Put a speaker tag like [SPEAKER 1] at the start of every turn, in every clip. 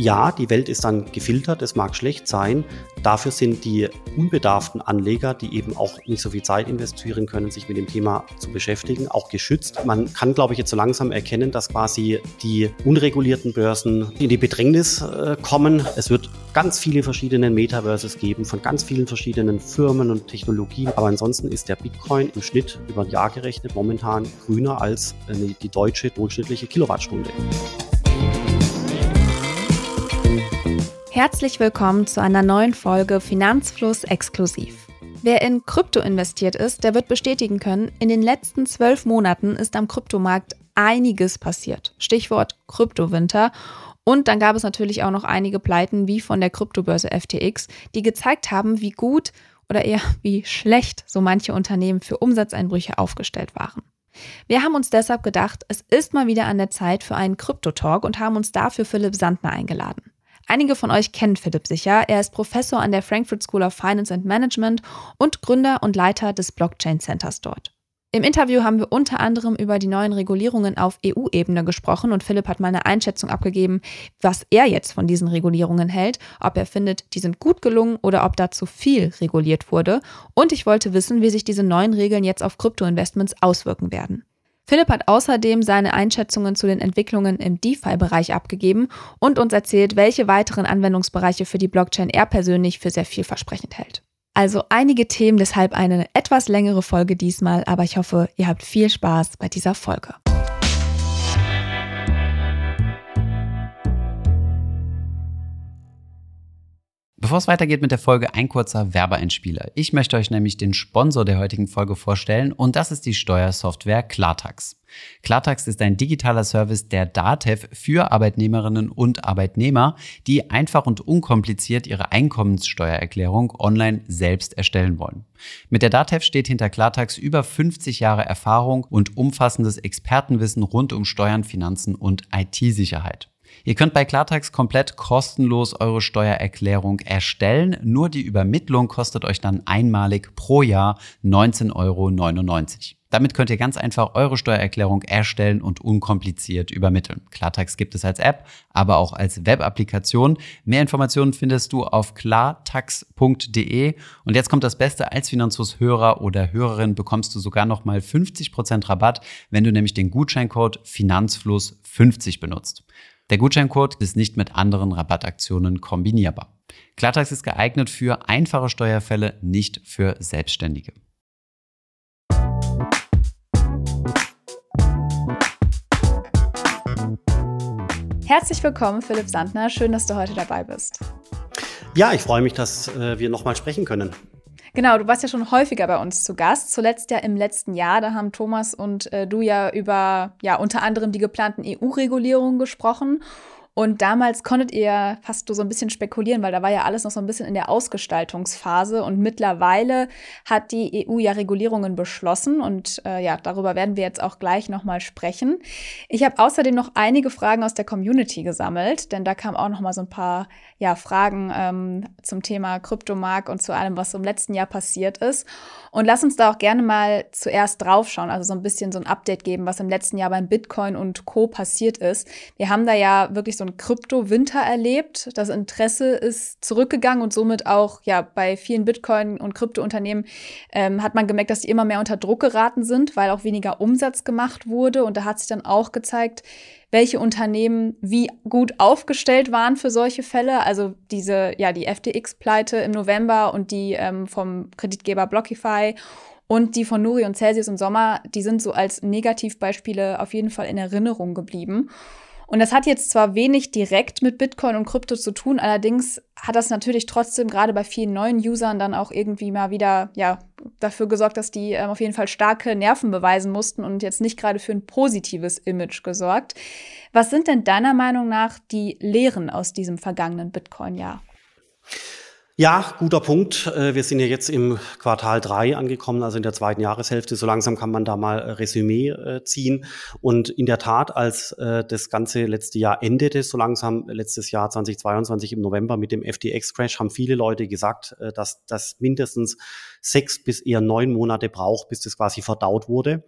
[SPEAKER 1] Ja, die Welt ist dann gefiltert, es mag schlecht sein. Dafür sind die unbedarften Anleger, die eben auch nicht so viel Zeit investieren können, sich mit dem Thema zu beschäftigen, auch geschützt. Man kann, glaube ich, jetzt so langsam erkennen, dass quasi die unregulierten Börsen in die Bedrängnis äh, kommen. Es wird ganz viele verschiedene Metaverses geben von ganz vielen verschiedenen Firmen und Technologien. Aber ansonsten ist der Bitcoin im Schnitt über ein Jahr gerechnet momentan grüner als äh, die deutsche durchschnittliche Kilowattstunde.
[SPEAKER 2] Herzlich willkommen zu einer neuen Folge Finanzfluss exklusiv. Wer in Krypto investiert ist, der wird bestätigen können, in den letzten zwölf Monaten ist am Kryptomarkt einiges passiert. Stichwort Kryptowinter. Und dann gab es natürlich auch noch einige Pleiten wie von der Kryptobörse FTX, die gezeigt haben, wie gut oder eher wie schlecht so manche Unternehmen für Umsatzeinbrüche aufgestellt waren. Wir haben uns deshalb gedacht, es ist mal wieder an der Zeit für einen Krypto-Talk und haben uns dafür Philipp Sandner eingeladen. Einige von euch kennen Philipp sicher. Er ist Professor an der Frankfurt School of Finance and Management und Gründer und Leiter des Blockchain Centers dort. Im Interview haben wir unter anderem über die neuen Regulierungen auf EU-Ebene gesprochen und Philipp hat mal eine Einschätzung abgegeben, was er jetzt von diesen Regulierungen hält, ob er findet, die sind gut gelungen oder ob da zu viel reguliert wurde. Und ich wollte wissen, wie sich diese neuen Regeln jetzt auf Kryptoinvestments auswirken werden. Philipp hat außerdem seine Einschätzungen zu den Entwicklungen im DeFi-Bereich abgegeben und uns erzählt, welche weiteren Anwendungsbereiche für die Blockchain er persönlich für sehr vielversprechend hält. Also einige Themen, deshalb eine etwas längere Folge diesmal, aber ich hoffe, ihr habt viel Spaß bei dieser Folge.
[SPEAKER 3] Bevor es weitergeht mit der Folge, ein kurzer Werbeeinspieler. Ich möchte euch nämlich den Sponsor der heutigen Folge vorstellen und das ist die Steuersoftware Klartax. Klartax ist ein digitaler Service der DATEV für Arbeitnehmerinnen und Arbeitnehmer, die einfach und unkompliziert ihre Einkommenssteuererklärung online selbst erstellen wollen. Mit der DATEV steht hinter Klartax über 50 Jahre Erfahrung und umfassendes Expertenwissen rund um Steuern, Finanzen und IT-Sicherheit. Ihr könnt bei Klartax komplett kostenlos eure Steuererklärung erstellen. Nur die Übermittlung kostet euch dann einmalig pro Jahr 19,99 Euro. Damit könnt ihr ganz einfach eure Steuererklärung erstellen und unkompliziert übermitteln. Klartax gibt es als App, aber auch als Web-Applikation. Mehr Informationen findest du auf klartax.de. Und jetzt kommt das Beste, als Finanzhörer oder Hörerin bekommst du sogar nochmal 50% Rabatt, wenn du nämlich den Gutscheincode Finanzfluss50 benutzt. Der Gutscheincode ist nicht mit anderen Rabattaktionen kombinierbar. Klartax ist geeignet für einfache Steuerfälle, nicht für Selbstständige.
[SPEAKER 2] Herzlich willkommen, Philipp Sandner. Schön, dass du heute dabei bist.
[SPEAKER 1] Ja, ich freue mich, dass äh, wir nochmal sprechen können.
[SPEAKER 2] Genau, du warst ja schon häufiger bei uns zu Gast. Zuletzt ja im letzten Jahr, da haben Thomas und äh, du ja über ja unter anderem die geplanten EU-Regulierungen gesprochen. Und damals konntet ihr fast so ein bisschen spekulieren, weil da war ja alles noch so ein bisschen in der Ausgestaltungsphase. Und mittlerweile hat die EU ja Regulierungen beschlossen. Und äh, ja, darüber werden wir jetzt auch gleich nochmal sprechen. Ich habe außerdem noch einige Fragen aus der Community gesammelt, denn da kamen auch nochmal so ein paar ja, Fragen ähm, zum Thema Kryptomarkt und zu allem, was so im letzten Jahr passiert ist. Und lass uns da auch gerne mal zuerst draufschauen, also so ein bisschen so ein Update geben, was im letzten Jahr beim Bitcoin und Co. passiert ist. Wir haben da ja wirklich so Krypto-Winter erlebt. Das Interesse ist zurückgegangen und somit auch ja bei vielen Bitcoin- und Krypto-Unternehmen ähm, hat man gemerkt, dass die immer mehr unter Druck geraten sind, weil auch weniger Umsatz gemacht wurde. Und da hat sich dann auch gezeigt, welche Unternehmen wie gut aufgestellt waren für solche Fälle. Also diese, ja, die FTX-Pleite im November und die ähm, vom Kreditgeber Blockify und die von Nuri und Celsius im Sommer, die sind so als Negativbeispiele auf jeden Fall in Erinnerung geblieben. Und das hat jetzt zwar wenig direkt mit Bitcoin und Krypto zu tun, allerdings hat das natürlich trotzdem gerade bei vielen neuen Usern dann auch irgendwie mal wieder ja dafür gesorgt, dass die ähm, auf jeden Fall starke Nerven beweisen mussten und jetzt nicht gerade für ein positives Image gesorgt. Was sind denn deiner Meinung nach die Lehren aus diesem vergangenen Bitcoin-Jahr?
[SPEAKER 1] Ja, guter Punkt. Äh, wir sind ja jetzt im Quartal drei angekommen, also in der zweiten Jahreshälfte. So langsam kann man da mal äh, Resümee äh, ziehen. Und in der Tat, als das ganze letzte Jahr endete, so langsam letztes Jahr 2022 im November mit dem FTX-Crash, haben viele Leute gesagt, dass das mindestens sechs bis eher neun Monate braucht, bis das quasi verdaut wurde.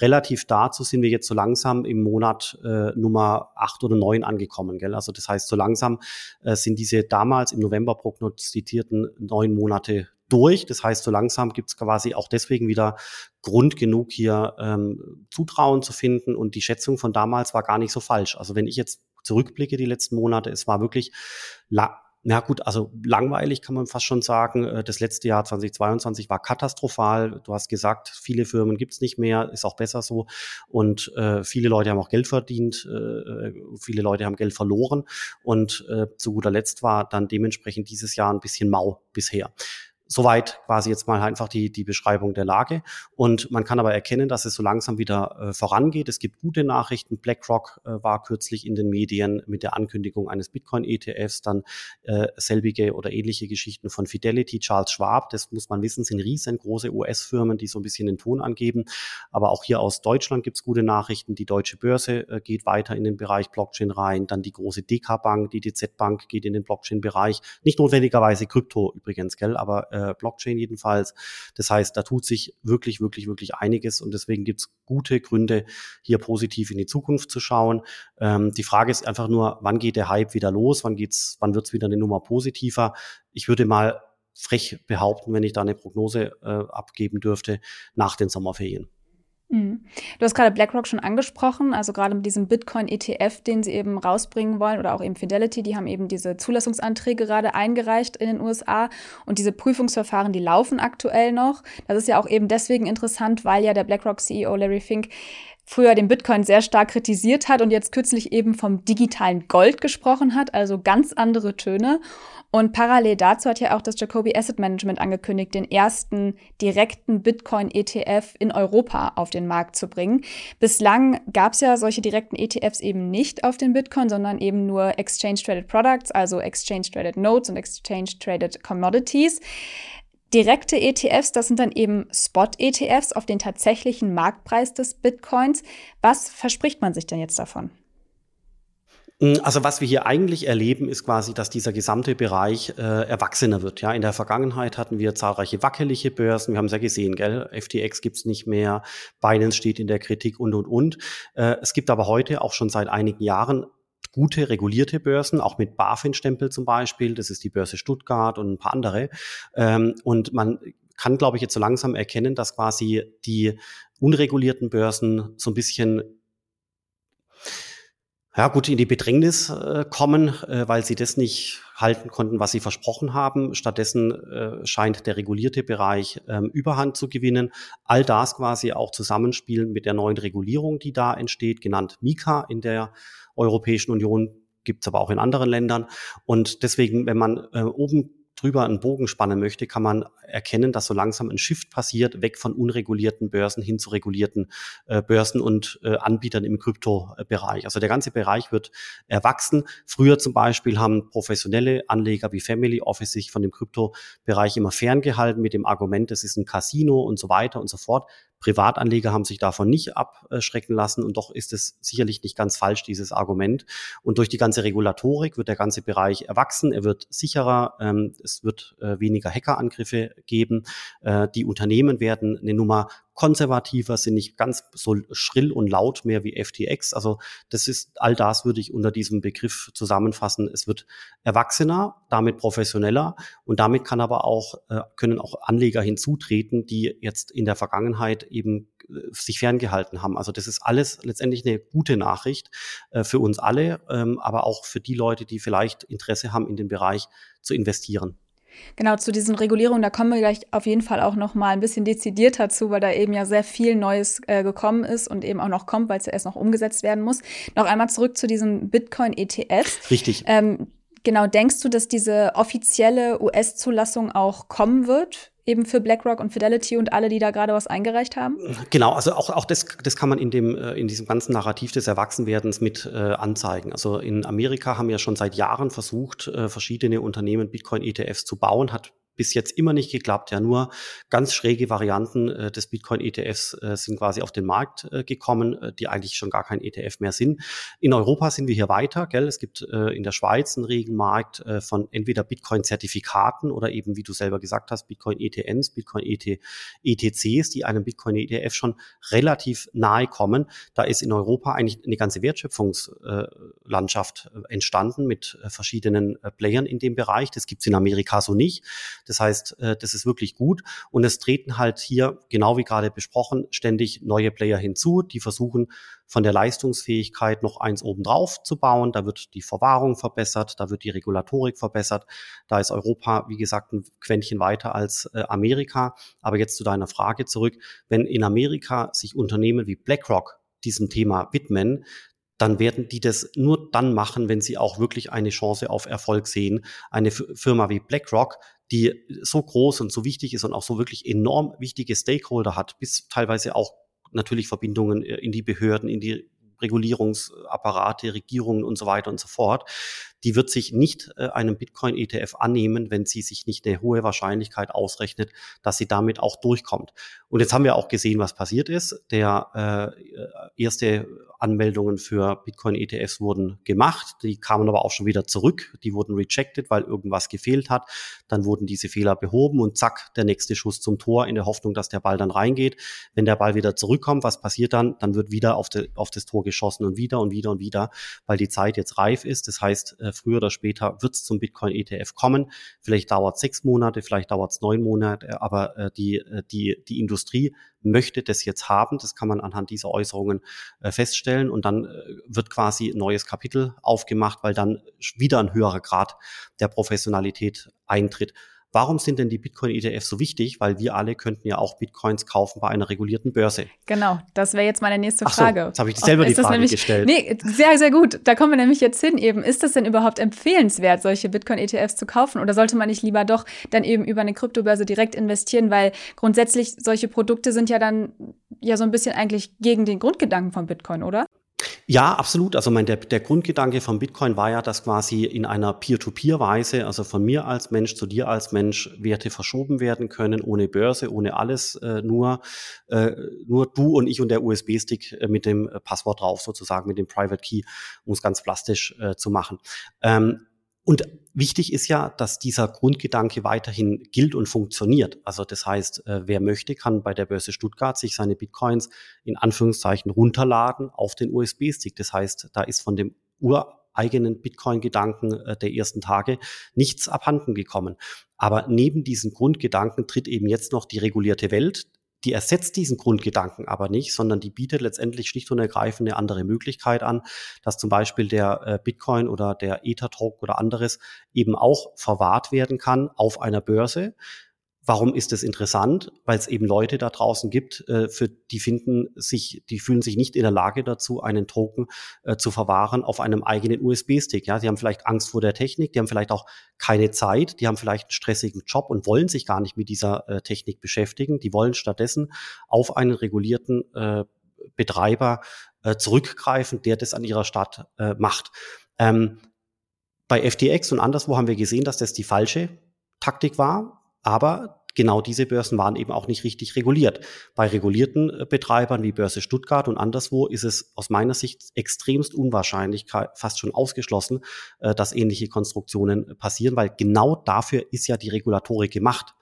[SPEAKER 1] Relativ dazu sind wir jetzt so langsam im Monat äh, Nummer acht oder neun angekommen. Gell? Also das heißt, so langsam äh, sind diese damals im November prognostizierten neun Monate durch. Das heißt, so langsam gibt es quasi auch deswegen wieder Grund genug, hier ähm, Zutrauen zu finden. Und die Schätzung von damals war gar nicht so falsch. Also wenn ich jetzt zurückblicke, die letzten Monate, es war wirklich na gut, also langweilig kann man fast schon sagen. Äh, das letzte Jahr 2022 war katastrophal. Du hast gesagt, viele Firmen gibt's nicht mehr, ist auch besser so. Und äh, viele Leute haben auch Geld verdient, äh, viele Leute haben Geld verloren. Und äh, zu guter Letzt war dann dementsprechend dieses Jahr ein bisschen mau bisher. Soweit quasi jetzt mal einfach die, die Beschreibung der Lage. Und man kann aber erkennen, dass es so langsam wieder äh, vorangeht. Es gibt gute Nachrichten. BlackRock äh, war kürzlich in den Medien mit der Ankündigung eines Bitcoin-ETFs, dann äh, selbige oder ähnliche Geschichten von Fidelity, Charles Schwab. Das muss man wissen, sind riesengroße US-Firmen, die so ein bisschen den Ton angeben. Aber auch hier aus Deutschland gibt es gute Nachrichten. Die Deutsche Börse äh, geht weiter in den Bereich Blockchain rein. Dann die große DK-Bank, die DZ Bank geht in den Blockchain-Bereich. Nicht notwendigerweise Krypto übrigens, gell, aber äh, äh, Blockchain jedenfalls. Das heißt, da tut sich wirklich, wirklich, wirklich einiges und deswegen gibt es gute Gründe, hier positiv in die Zukunft zu schauen. Ähm, die Frage ist einfach nur, wann geht der Hype wieder los? Wann geht's, wann wird's wieder eine Nummer positiver? Ich würde mal frech behaupten, wenn ich da eine Prognose äh, abgeben dürfte, nach den Sommerferien.
[SPEAKER 2] Mhm. Du hast gerade BlackRock schon angesprochen, also gerade mit diesem Bitcoin-ETF, den sie eben rausbringen wollen, oder auch eben Fidelity, die haben eben diese Zulassungsanträge gerade eingereicht in den USA und diese Prüfungsverfahren, die laufen aktuell noch. Das ist ja auch eben deswegen interessant, weil ja der BlackRock-CEO Larry Fink früher den Bitcoin sehr stark kritisiert hat und jetzt kürzlich eben vom digitalen Gold gesprochen hat, also ganz andere Töne. Und parallel dazu hat ja auch das Jacoby Asset Management angekündigt, den ersten direkten Bitcoin-ETF in Europa auf den Markt zu bringen. Bislang gab es ja solche direkten ETFs eben nicht auf den Bitcoin, sondern eben nur Exchange-Traded Products, also Exchange-Traded Notes und Exchange-Traded Commodities. Direkte ETFs, das sind dann eben Spot-ETFs auf den tatsächlichen Marktpreis des Bitcoins. Was verspricht man sich denn jetzt davon?
[SPEAKER 1] Mm, also was wir hier eigentlich erleben, ist quasi, dass dieser gesamte Bereich äh, erwachsener wird. Ja, in der Vergangenheit hatten wir zahlreiche wackelige Börsen. Wir haben es ja gesehen, gell? FTX gibt's nicht mehr, Binance steht in der Kritik und und und. Äh, es gibt aber heute auch schon seit einigen Jahren gute regulierte Börsen, auch mit BaFin-Stempel zum Beispiel. Das ist die Börse Stuttgart und ein paar andere. Ähm, und man kann, glaube ich, jetzt so langsam erkennen, dass quasi die unregulierten Börsen so ein bisschen ja, gut in die Bedrängnis äh, kommen, äh, weil sie das nicht halten konnten, was sie versprochen haben. Stattdessen äh, scheint der regulierte Bereich ähm, Überhand zu gewinnen. All das quasi auch zusammenspielen mit der neuen Regulierung, die da entsteht, genannt Mika in der Europäischen Union, gibt's aber auch in anderen Ländern. Und deswegen, wenn man äh, oben drüber einen Bogen spannen möchte, kann man erkennen, dass so langsam ein Shift passiert, weg von unregulierten Börsen hin zu regulierten äh, Börsen und äh, Anbietern im Kryptobereich. Also der ganze Bereich wird erwachsen. Früher zum Beispiel haben professionelle Anleger wie Family Office sich von dem Kryptobereich immer ferngehalten mit dem Argument, es ist ein Casino und so weiter und so fort. Privatanleger haben sich davon nicht abschrecken lassen und doch ist es sicherlich nicht ganz falsch, dieses Argument. Und durch die ganze Regulatorik wird der ganze Bereich erwachsen, er wird sicherer, ähm, es wird äh, weniger Hackerangriffe geben, äh, die Unternehmen werden eine Nummer konservativer, sind nicht ganz so schrill und laut mehr wie FTX. Also das ist all das würde ich unter diesem Begriff zusammenfassen. Es wird erwachsener, damit professioneller und damit kann aber auch äh, können auch Anleger hinzutreten, die jetzt in der Vergangenheit eben äh, sich ferngehalten haben. Also das ist alles letztendlich eine gute Nachricht äh, für uns alle, ähm, aber auch für die Leute, die vielleicht Interesse haben, in den Bereich zu investieren.
[SPEAKER 2] Genau, zu diesen Regulierungen, da kommen wir gleich auf jeden Fall auch noch mal ein bisschen dezidierter zu, weil da eben ja sehr viel Neues äh, gekommen ist und eben auch noch kommt, weil es ja erst noch umgesetzt werden muss. Noch einmal zurück zu diesem Bitcoin-ETF.
[SPEAKER 1] Richtig.
[SPEAKER 2] Ähm, genau, denkst du, dass diese offizielle US-Zulassung auch kommen wird eben für BlackRock und Fidelity und alle, die da gerade was eingereicht haben?
[SPEAKER 1] Genau, also auch, auch das, das kann man in, dem, äh, in diesem ganzen Narrativ des Erwachsenwerdens mit äh, anzeigen. Also in Amerika haben ja schon seit Jahren versucht, äh, verschiedene Unternehmen Bitcoin-ETFs zu bauen, hat bis jetzt immer nicht geklappt. Ja, nur ganz schräge Varianten äh, des Bitcoin-ETFs äh, sind quasi auf den Markt äh, gekommen, äh, die eigentlich schon gar kein ETF mehr sind. In Europa sind wir hier weiter, gell? Es gibt äh, in der Schweiz einen regen Markt äh, von entweder Bitcoin-Zertifikaten oder eben, wie du selber gesagt hast, Bitcoin-ETNs, Bitcoin-ETCs, die einem Bitcoin-ETF schon relativ nahe kommen. Da ist in Europa eigentlich eine ganze Wertschöpfungslandschaft entstanden mit verschiedenen Playern in dem Bereich. Das gibt's in Amerika so nicht. Das heißt, äh, das ist wirklich gut. Und es treten halt hier, genau wie gerade besprochen, ständig neue Player hinzu, die versuchen, von der Leistungsfähigkeit noch eins obendrauf zu bauen. Da wird die Verwahrung verbessert, da wird die Regulatorik verbessert. Da ist Europa, wie gesagt, ein Quäntchen weiter als äh, Amerika. Aber jetzt zu deiner Frage zurück. Wenn in Amerika sich Unternehmen wie BlackRock diesem Thema widmen, dann werden die das nur dann machen, wenn sie auch wirklich eine Chance auf Erfolg sehen. Eine Firma wie BlackRock, die so groß und so wichtig ist und auch so wirklich enorm wichtige Stakeholder hat, bis teilweise auch natürlich Verbindungen äh, in die Behörden, in die Regulierungsapparate, Regierungen und so weiter und so fort die wird sich nicht äh, einem Bitcoin-ETF annehmen, wenn sie sich nicht eine hohe Wahrscheinlichkeit ausrechnet, dass sie damit auch durchkommt. Und jetzt haben wir auch gesehen, was passiert ist. Der äh, erste Anmeldungen für Bitcoin-ETFs wurden gemacht, die kamen aber auch schon wieder zurück, die wurden rejected, weil irgendwas gefehlt hat. Dann wurden diese Fehler behoben und zack, der nächste Schuss zum Tor in der Hoffnung, dass der Ball dann reingeht. Wenn der Ball wieder zurückkommt, was passiert dann? Dann wird wieder auf, de, auf das Tor geschossen und wieder und wieder und wieder, weil die Zeit jetzt reif ist. Das heißt, äh, früher oder später wird es zum Bitcoin-ETF kommen. Vielleicht dauert es sechs Monate, vielleicht dauert es neun Monate, aber äh, die, äh, die, die Industrie möchte das jetzt haben. Das kann man anhand dieser Äußerungen äh, feststellen. Und dann äh, wird quasi ein neues Kapitel aufgemacht, weil dann wieder ein höherer Grad der Professionalität eintritt. Warum sind denn die Bitcoin-ETFs so wichtig? Weil wir alle könnten ja auch Bitcoins kaufen bei einer regulierten Börse.
[SPEAKER 2] Genau, das wäre jetzt meine nächste Frage.
[SPEAKER 1] So, jetzt habe ich selber die Frage
[SPEAKER 2] nämlich,
[SPEAKER 1] gestellt.
[SPEAKER 2] Nee, sehr, sehr gut. Da kommen wir nämlich jetzt hin eben. Ist das denn überhaupt empfehlenswert, solche Bitcoin-ETFs zu kaufen? Oder sollte man nicht lieber doch dann eben über eine Kryptobörse direkt investieren? Weil grundsätzlich solche Produkte sind ja dann ja so ein bisschen eigentlich gegen den Grundgedanken von Bitcoin, oder?
[SPEAKER 1] Ja, absolut. Also mein, der, der Grundgedanke von Bitcoin war ja, dass quasi in einer Peer-to-Peer-Weise, also von mir als Mensch zu dir als Mensch, Werte verschoben werden können, ohne Börse, ohne alles, äh, nur, äh, nur du und ich und der USB-Stick äh, mit dem Passwort drauf, sozusagen mit dem Private Key, um es ganz plastisch äh, zu machen. Ähm, und wichtig ist ja, dass dieser Grundgedanke weiterhin gilt und funktioniert. Also das heißt, äh, wer möchte, kann bei der Börse Stuttgart sich seine Bitcoins in Anführungszeichen runterladen auf den USB-Stick. Das heißt, da ist von dem ureigenen Bitcoin-Gedanken äh, der ersten Tage nichts abhanden gekommen. Aber neben diesen Grundgedanken tritt eben jetzt noch die regulierte Welt, die ersetzt diesen Grundgedanken aber nicht, sondern die bietet letztendlich schlicht und ergreifend eine andere Möglichkeit an, dass zum Beispiel der äh, Bitcoin oder der Ether-Talk oder anderes eben auch verwahrt werden kann auf einer Börse Warum ist das interessant? Weil es eben Leute da draußen gibt, äh, für die finden sich, die fühlen sich nicht in der Lage dazu, einen Token äh, zu verwahren auf einem eigenen USB-Stick. Ja, die haben vielleicht Angst vor der Technik, die haben vielleicht auch keine Zeit, die haben vielleicht einen stressigen Job und wollen sich gar nicht mit dieser äh, Technik beschäftigen. Die wollen stattdessen auf einen regulierten äh, Betreiber äh, zurückgreifen, der das an ihrer Stadt äh, macht. Ähm, bei FTX und anderswo haben wir gesehen, dass das die falsche Taktik war aber genau diese Börsen waren eben auch nicht richtig reguliert. Bei regulierten äh, Betreibern wie Börse Stuttgart und anderswo ist es aus meiner Sicht extremst unwahrscheinlich, fast schon ausgeschlossen, äh, dass ähnliche Konstruktionen passieren, weil genau dafür ist ja die Regulatorik gemacht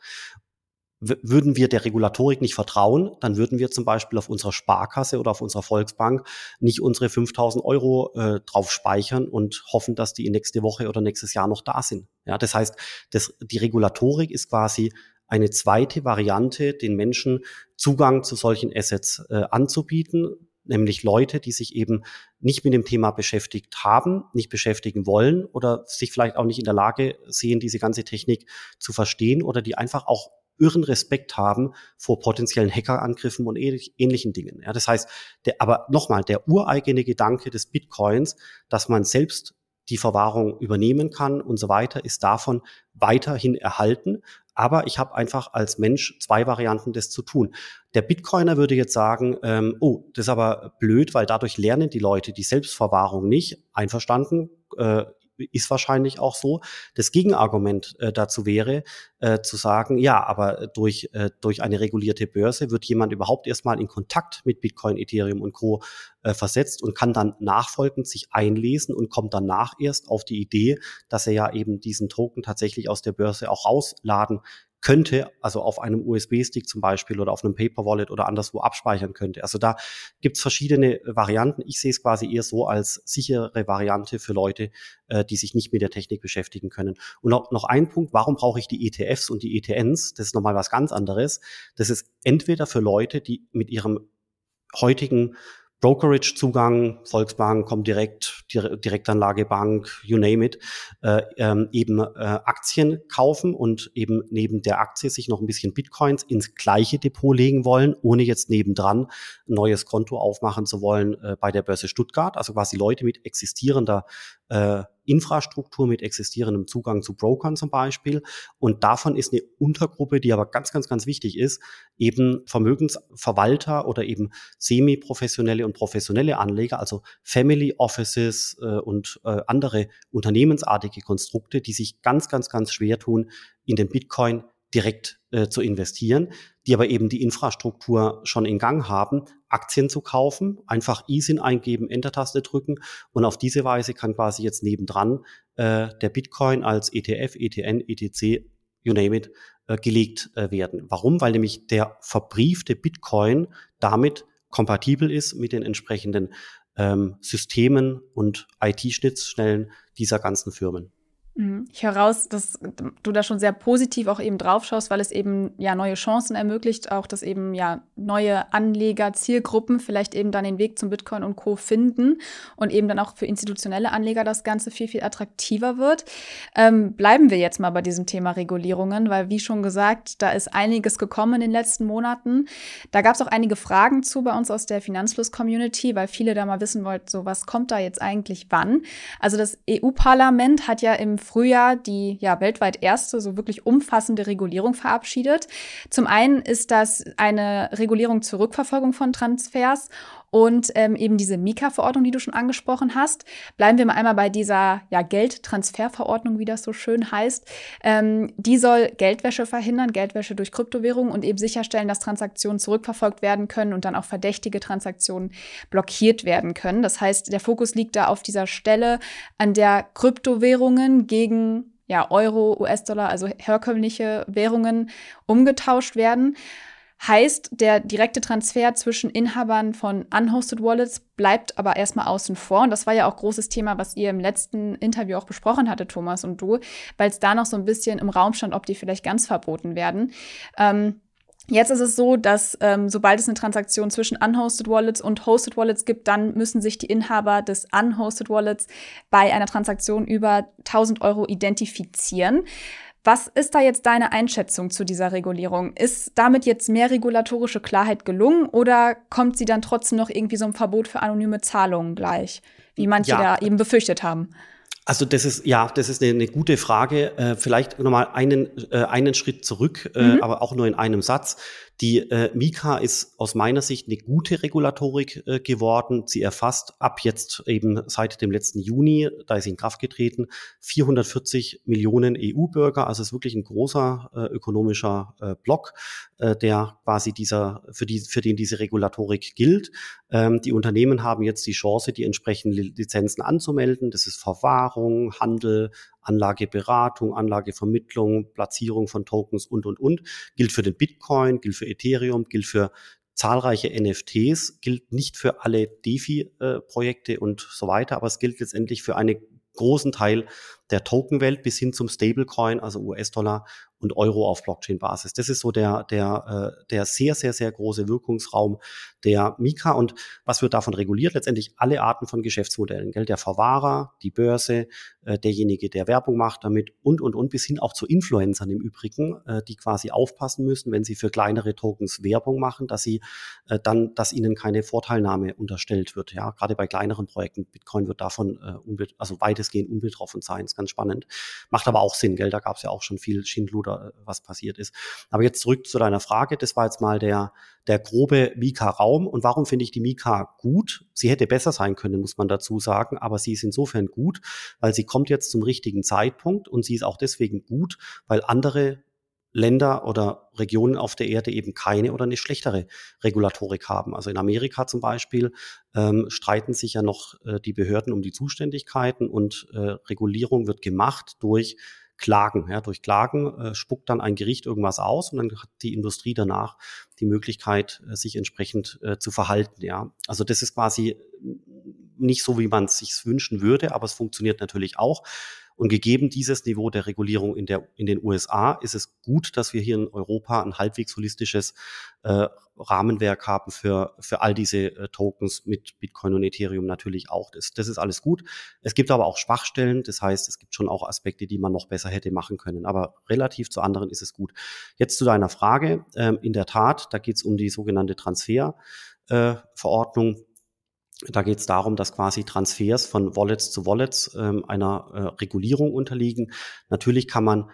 [SPEAKER 1] würden wir der Regulatorik nicht vertrauen, dann würden wir zum Beispiel auf unserer Sparkasse oder auf unserer Volksbank nicht unsere 5000 Euro äh, drauf speichern und hoffen, dass die nächste Woche oder nächstes Jahr noch da sind. Ja, das heißt, das, die Regulatorik ist quasi eine zweite Variante, den Menschen Zugang zu solchen Assets äh, anzubieten, nämlich Leute, die sich eben nicht mit dem Thema beschäftigt haben, nicht beschäftigen wollen oder sich vielleicht auch nicht in der Lage sehen, diese ganze Technik zu verstehen oder die einfach auch irren Respekt haben vor potenziellen Hackerangriffen und ähnlichen Dingen. Ja, das heißt, der, aber nochmal, der ureigene Gedanke des Bitcoins, dass man selbst die Verwahrung übernehmen kann und so weiter, ist davon weiterhin erhalten. Aber ich habe einfach als Mensch zwei Varianten, das zu tun. Der Bitcoiner würde jetzt sagen, ähm, oh, das ist aber blöd, weil dadurch lernen die Leute die Selbstverwahrung nicht. Einverstanden, äh, ist wahrscheinlich auch so. Das Gegenargument äh, dazu wäre, äh, zu sagen, ja, aber durch, äh, durch eine regulierte Börse wird jemand überhaupt erstmal in Kontakt mit Bitcoin, Ethereum und Co. Äh, versetzt und kann dann nachfolgend sich einlesen und kommt danach erst auf die Idee, dass er ja eben diesen Token tatsächlich aus der Börse auch rausladen könnte, also auf einem USB-Stick zum Beispiel oder auf einem Paper-Wallet oder anderswo abspeichern könnte. Also da gibt's verschiedene Varianten. Ich sehe es quasi eher so als sichere Variante für Leute, äh, die sich nicht mit der Technik beschäftigen können. Und noch, noch ein Punkt, warum brauche ich die ETFs und die ETNs? Das ist nochmal was ganz anderes. Das ist entweder für Leute, die mit ihrem heutigen Brokerage-Zugang, Volksbank, Comdirect, Direktanlage Bank, you name it, äh, ähm, eben äh, Aktien kaufen und eben neben der Aktie sich noch ein bisschen Bitcoins ins gleiche Depot legen wollen, ohne jetzt nebendran ein neues Konto aufmachen zu wollen äh, bei der Börse Stuttgart. Also quasi Leute mit existierender äh, Infrastruktur mit existierendem Zugang zu Brokern zum Beispiel. Und davon ist eine Untergruppe, die aber ganz, ganz, ganz wichtig ist, eben Vermögensverwalter oder eben semi-professionelle und professionelle Anleger, also Family Offices äh, und äh, andere unternehmensartige Konstrukte, die sich ganz, ganz, ganz schwer tun, in den Bitcoin direkt äh, zu investieren, die aber eben die Infrastruktur schon in Gang haben, Aktien zu kaufen, einfach ISIN eingeben, Enter-Taste drücken und auf diese Weise kann quasi jetzt nebendran äh, der Bitcoin als ETF, ETN, ETC, you name it, äh, gelegt äh, werden. Warum? Weil nämlich der verbriefte Bitcoin damit kompatibel ist mit den entsprechenden ähm, Systemen und IT-Schnittstellen dieser ganzen Firmen.
[SPEAKER 2] Mhm. Ich höre raus, dass du da schon sehr positiv auch eben drauf schaust, weil es eben ja neue Chancen ermöglicht, auch dass eben ja neue Anleger, Zielgruppen vielleicht eben dann den Weg zum Bitcoin und Co. finden und eben dann auch für institutionelle Anleger das Ganze viel, viel attraktiver wird. Ähm, bleiben wir jetzt mal bei diesem Thema Regulierungen, weil wie schon gesagt, da ist einiges gekommen in den letzten Monaten. Da gab es auch einige Fragen zu bei uns aus der Finanzfluss-Community, weil viele da mal wissen wollten, so was kommt da jetzt eigentlich wann. Also das EU-Parlament hat ja im Frühjahr die ja weltweit erste so wirklich umfassende Regulierung verabschiedet. Zum einen ist das eine Regulierung zur Rückverfolgung von Transfers und ähm, eben diese Mika-Verordnung, die du schon angesprochen hast. Bleiben wir mal einmal bei dieser ja, Geldtransferverordnung, wie das so schön heißt. Ähm, die soll Geldwäsche verhindern, Geldwäsche durch Kryptowährungen und eben sicherstellen, dass Transaktionen zurückverfolgt werden können und dann auch verdächtige Transaktionen blockiert werden können. Das heißt, der Fokus liegt da auf dieser Stelle, an der Kryptowährungen gegen ja, Euro, US-Dollar, also herkömmliche Währungen umgetauscht werden. Heißt, der direkte Transfer zwischen Inhabern von unhosted Wallets bleibt aber erstmal außen vor. Und das war ja auch großes Thema, was ihr im letzten Interview auch besprochen hatte, Thomas und du, weil es da noch so ein bisschen im Raum stand, ob die vielleicht ganz verboten werden. Ähm, Jetzt ist es so, dass ähm, sobald es eine Transaktion zwischen unhosted Wallets und hosted Wallets gibt, dann müssen sich die Inhaber des unhosted Wallets bei einer Transaktion über 1000 Euro identifizieren. Was ist da jetzt deine Einschätzung zu dieser Regulierung? Ist damit jetzt mehr regulatorische Klarheit gelungen oder kommt sie dann trotzdem noch irgendwie so ein Verbot für anonyme Zahlungen gleich, wie manche ja. da eben befürchtet haben?
[SPEAKER 1] Also das ist ja, das ist eine, eine gute Frage. Äh, vielleicht nochmal einen äh, einen Schritt zurück, äh, mhm. aber auch nur in einem Satz. Die äh, Mika ist aus meiner Sicht eine gute Regulatorik äh, geworden. Sie erfasst ab jetzt eben seit dem letzten Juni, da ist sie in Kraft getreten, 440 Millionen EU-Bürger. Also es ist wirklich ein großer äh, ökonomischer äh, Block, äh, der quasi dieser, für, die, für den diese Regulatorik gilt. Ähm, die Unternehmen haben jetzt die Chance, die entsprechenden Lizenzen anzumelden. Das ist Verwahrung, Handel, Anlageberatung, Anlagevermittlung, Platzierung von Tokens und, und, und. Gilt für den Bitcoin, gilt für Ethereum, gilt für zahlreiche NFTs, gilt nicht für alle DeFi-Projekte und so weiter, aber es gilt letztendlich für einen großen Teil der Tokenwelt bis hin zum Stablecoin, also US-Dollar und Euro auf Blockchain-Basis. Das ist so der, der, äh, der sehr, sehr, sehr große Wirkungsraum der Mika. Und was wird davon reguliert? Letztendlich alle Arten von Geschäftsmodellen. Gell? Der Verwahrer, die Börse, äh, derjenige, der Werbung macht damit und, und, und bis hin auch zu Influencern im Übrigen, äh, die quasi aufpassen müssen, wenn sie für kleinere Tokens Werbung machen, dass sie äh, dann, dass ihnen keine Vorteilnahme unterstellt wird. Ja, gerade bei kleineren Projekten. Bitcoin wird davon äh, also weitestgehend unbetroffen sein, ist ganz spannend. Macht aber auch Sinn, gell? Da gab es ja auch schon viel Schindluder, äh, was passiert ist. Aber jetzt zurück zu deiner Frage. Das war jetzt mal der, der grobe Mika-Raum. Und warum finde ich die Mika gut? Sie hätte besser sein können, muss man dazu sagen. Aber sie ist insofern gut, weil sie kommt jetzt zum richtigen Zeitpunkt und sie ist auch deswegen gut, weil andere Länder oder Regionen auf der Erde eben keine oder eine schlechtere Regulatorik haben. Also in Amerika zum Beispiel ähm, streiten sich ja noch äh, die Behörden um die Zuständigkeiten und äh, Regulierung wird gemacht durch Klagen. Ja, durch Klagen äh, spuckt dann ein Gericht irgendwas aus und dann hat die Industrie danach die Möglichkeit, äh, sich entsprechend äh, zu verhalten. Ja, also das ist quasi nicht so, wie man es sich wünschen würde, aber es funktioniert natürlich auch. Und gegeben dieses Niveau der Regulierung in, der, in den USA ist es gut, dass wir hier in Europa ein halbwegs holistisches äh, Rahmenwerk haben für, für all diese äh, Tokens mit Bitcoin und Ethereum natürlich auch. Das, das ist alles gut. Es gibt aber auch Schwachstellen. Das heißt, es gibt schon auch Aspekte, die man noch besser hätte machen können. Aber relativ zu anderen ist es gut. Jetzt zu deiner Frage. Ähm, in der Tat, da geht es um die sogenannte Transferverordnung. Äh, da geht es darum, dass quasi Transfers von Wallets zu Wallets ähm, einer äh, Regulierung unterliegen. Natürlich kann man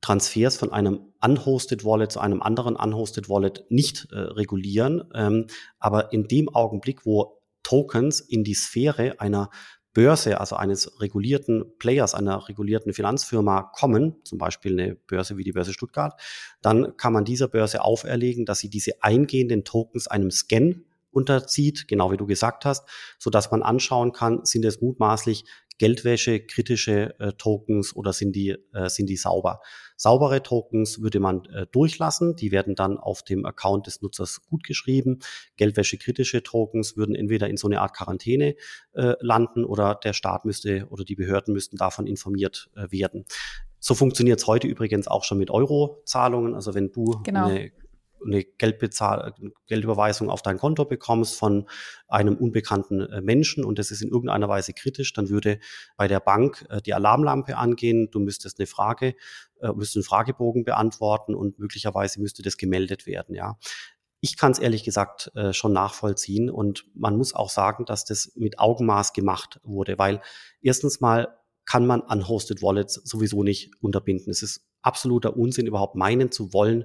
[SPEAKER 1] Transfers von einem unhosted Wallet zu einem anderen unhosted Wallet nicht äh, regulieren. Ähm, aber in dem Augenblick, wo Tokens in die Sphäre einer Börse, also eines regulierten Players, einer regulierten Finanzfirma kommen, zum Beispiel eine Börse wie die Börse Stuttgart, dann kann man dieser Börse auferlegen, dass sie diese eingehenden Tokens einem Scan unterzieht, genau wie du gesagt hast, so dass man anschauen kann, sind es mutmaßlich Geldwäsche, kritische äh, Tokens oder sind die, äh, sind die sauber? Saubere Tokens würde man äh, durchlassen, die werden dann auf dem Account des Nutzers gut geschrieben. Geldwäsche, kritische Tokens würden entweder in so eine Art Quarantäne äh, landen oder der Staat müsste oder die Behörden müssten davon informiert äh, werden. So funktioniert es heute übrigens auch schon mit Euro-Zahlungen. Also wenn du genau. eine eine Geldbezahl Geldüberweisung auf dein Konto bekommst von einem unbekannten äh, Menschen und das ist in irgendeiner Weise kritisch, dann würde bei der Bank äh, die Alarmlampe angehen. Du müsstest eine Frage, äh, müsstest einen Fragebogen beantworten und möglicherweise müsste das gemeldet werden. Ja, ich kann es ehrlich gesagt äh, schon nachvollziehen und man muss auch sagen, dass das mit Augenmaß gemacht wurde, weil erstens mal kann man unhosted Wallets sowieso nicht unterbinden. Es ist absoluter Unsinn, überhaupt meinen zu wollen,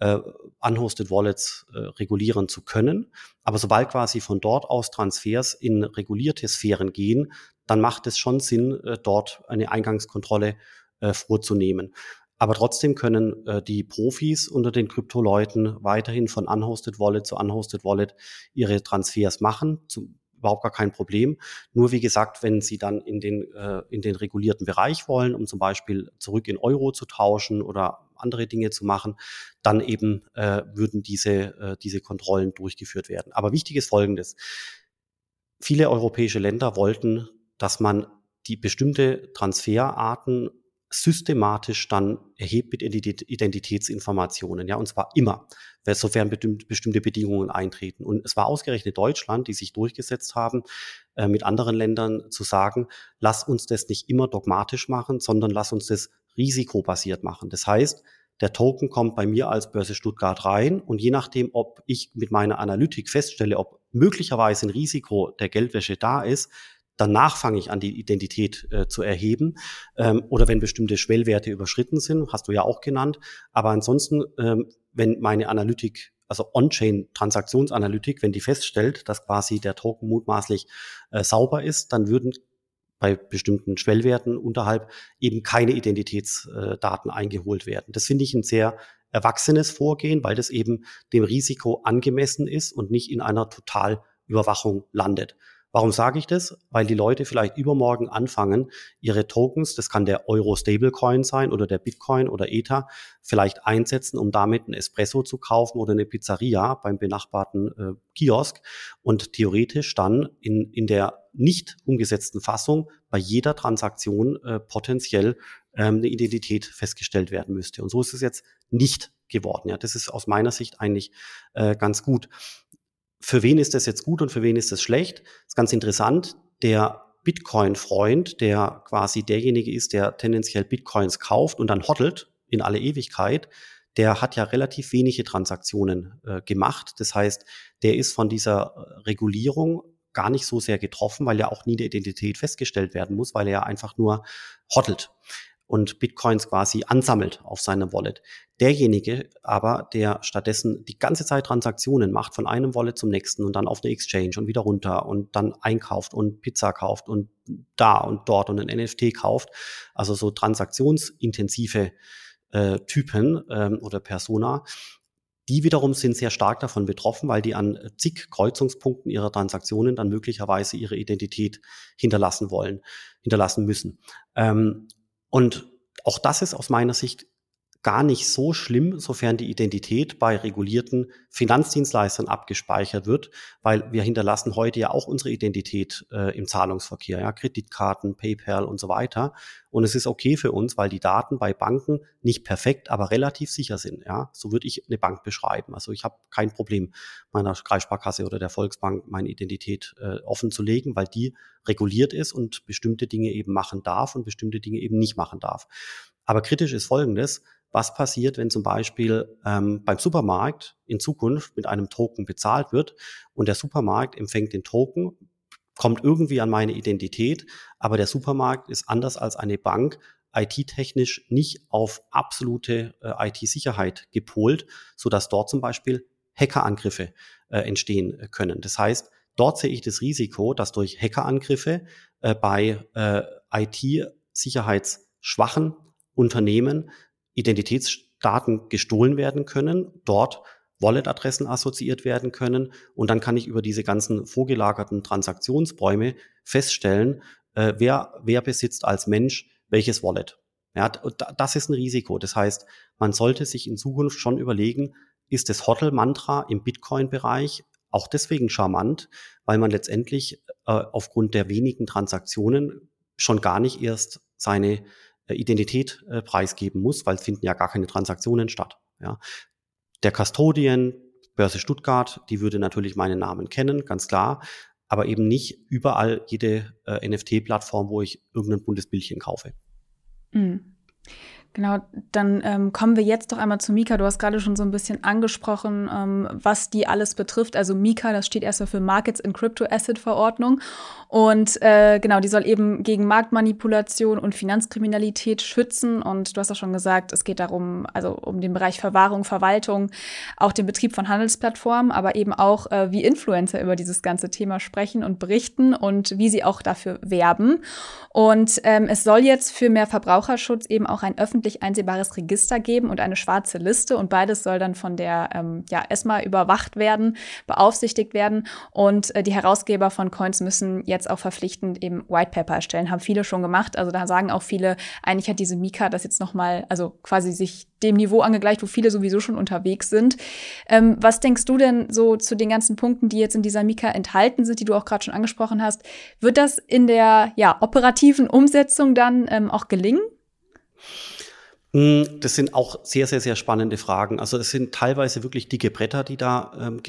[SPEAKER 1] äh, unhosted Wallets äh, regulieren zu können. Aber sobald quasi von dort aus Transfers in regulierte Sphären gehen, dann macht es schon Sinn, äh, dort eine Eingangskontrolle äh, vorzunehmen. Aber trotzdem können äh, die Profis unter den Kryptoleuten weiterhin von unhosted Wallet zu unhosted Wallet ihre Transfers machen. Zum, überhaupt gar kein Problem. Nur wie gesagt, wenn Sie dann in den, äh, in den regulierten Bereich wollen, um zum Beispiel zurück in Euro zu tauschen oder andere Dinge zu machen, dann eben äh, würden diese, äh, diese Kontrollen durchgeführt werden. Aber wichtig ist Folgendes. Viele europäische Länder wollten, dass man die bestimmte Transferarten systematisch dann erhebt mit Identitätsinformationen, ja, und zwar immer, sofern bestimmte Bedingungen eintreten. Und es war ausgerechnet Deutschland, die sich durchgesetzt haben, äh, mit anderen Ländern zu sagen, lass uns das nicht immer dogmatisch machen, sondern lass uns das risikobasiert machen. Das heißt, der Token kommt bei mir als Börse Stuttgart rein und je nachdem, ob ich mit meiner Analytik feststelle, ob möglicherweise ein Risiko der Geldwäsche da ist, danach fange ich an, die Identität äh, zu erheben. Ähm, oder wenn bestimmte Schwellwerte überschritten sind, hast du ja auch genannt. Aber ansonsten, ähm, wenn meine Analytik also On-Chain-Transaktionsanalytik, wenn die feststellt, dass quasi der Token mutmaßlich äh, sauber ist, dann würden bei bestimmten Schwellwerten unterhalb eben keine Identitätsdaten eingeholt werden. Das finde ich ein sehr erwachsenes Vorgehen, weil das eben dem Risiko angemessen ist und nicht in einer Totalüberwachung landet. Warum sage ich das? Weil die Leute vielleicht übermorgen anfangen, ihre Tokens, das kann der Euro Stablecoin sein oder der Bitcoin oder Ether, vielleicht einsetzen, um damit ein Espresso zu kaufen oder eine Pizzeria beim benachbarten äh, Kiosk und theoretisch dann in, in der nicht umgesetzten Fassung bei jeder Transaktion äh, potenziell ähm, eine Identität festgestellt werden müsste. Und so ist es jetzt nicht geworden. Ja, das ist aus meiner Sicht eigentlich äh, ganz gut für wen ist das jetzt gut und für wen ist das schlecht? Das ist ganz interessant. Der Bitcoin-Freund, der quasi derjenige ist, der tendenziell Bitcoins kauft und dann hoddelt in alle Ewigkeit, der hat ja relativ wenige Transaktionen äh, gemacht. Das heißt, der ist von dieser Regulierung gar nicht so sehr getroffen, weil ja auch nie eine Identität festgestellt werden muss, weil er ja einfach nur hottelt und Bitcoins quasi ansammelt auf seinem Wallet. Derjenige aber, der stattdessen die ganze Zeit Transaktionen macht von einem Wallet zum nächsten und dann auf eine Exchange und wieder runter und dann einkauft und Pizza kauft und da und dort und ein NFT kauft, also so transaktionsintensive äh, Typen ähm, oder Persona, die wiederum sind sehr stark davon betroffen, weil die an zig Kreuzungspunkten ihrer Transaktionen dann möglicherweise ihre Identität hinterlassen wollen, hinterlassen müssen. Ähm, und auch das ist aus meiner Sicht gar nicht so schlimm, sofern die Identität bei regulierten Finanzdienstleistern abgespeichert wird, weil wir hinterlassen heute ja auch unsere Identität äh, im Zahlungsverkehr, ja, Kreditkarten, PayPal und so weiter. Und es ist okay für uns, weil die Daten bei Banken nicht perfekt, aber relativ sicher sind. Ja, so würde ich eine Bank beschreiben. Also ich habe kein Problem, meiner Kreissparkasse oder der Volksbank meine Identität äh, offen zu legen, weil die reguliert ist und bestimmte Dinge eben machen darf und bestimmte Dinge eben nicht machen darf. Aber kritisch ist Folgendes was passiert, wenn zum Beispiel ähm, beim Supermarkt in Zukunft mit einem Token bezahlt wird und der Supermarkt empfängt den Token, kommt irgendwie an meine Identität, aber der Supermarkt ist anders als eine Bank IT-technisch nicht auf absolute äh, IT-Sicherheit gepolt, so dass dort zum Beispiel Hackerangriffe äh, entstehen können. Das heißt, dort sehe ich das Risiko, dass durch Hackerangriffe äh, bei äh, IT-sicherheitsschwachen Unternehmen Identitätsdaten gestohlen werden können, dort Wallet-Adressen assoziiert werden können und dann kann ich über diese ganzen vorgelagerten Transaktionsbäume feststellen, äh, wer, wer besitzt als Mensch welches Wallet. Ja, das ist ein Risiko. Das heißt, man sollte sich in Zukunft schon überlegen, ist das HODL-Mantra im Bitcoin-Bereich auch deswegen charmant, weil man letztendlich äh, aufgrund der wenigen Transaktionen schon gar nicht erst seine Identität äh, preisgeben muss, weil es finden ja gar keine Transaktionen statt. Ja. Der Custodian, Börse Stuttgart, die würde natürlich meinen Namen kennen, ganz klar, aber eben nicht überall jede äh, NFT-Plattform, wo ich irgendein buntes Bildchen kaufe.
[SPEAKER 2] Mhm. Genau, dann ähm, kommen wir jetzt doch einmal zu Mika. Du hast gerade schon so ein bisschen angesprochen, ähm, was die alles betrifft. Also Mika, das steht erstmal für Markets in Crypto Asset Verordnung. Und äh, genau, die soll eben gegen Marktmanipulation und Finanzkriminalität schützen. Und du hast auch schon gesagt, es geht darum, also um den Bereich Verwahrung, Verwaltung, auch den Betrieb von Handelsplattformen, aber eben auch, äh, wie Influencer über dieses ganze Thema sprechen und berichten und wie sie auch dafür werben. Und ähm, es soll jetzt für mehr Verbraucherschutz eben auch ein öffentliches öffentlich einsehbares Register geben und eine schwarze Liste. Und beides soll dann von der ähm, ja, ESMA überwacht werden, beaufsichtigt werden. Und äh, die Herausgeber von Coins müssen jetzt auch verpflichtend eben White Paper erstellen. Haben viele schon gemacht. Also da sagen auch viele, eigentlich hat diese Mika das jetzt nochmal, also quasi sich dem Niveau angegleicht, wo viele sowieso schon unterwegs sind. Ähm, was denkst du denn so zu den ganzen Punkten, die jetzt in dieser Mika enthalten sind, die du auch gerade schon angesprochen hast? Wird das in der ja, operativen Umsetzung dann ähm, auch gelingen?
[SPEAKER 1] Hm, das sind auch sehr, sehr, sehr spannende Fragen. Also es sind teilweise wirklich dicke Bretter, die da ähm,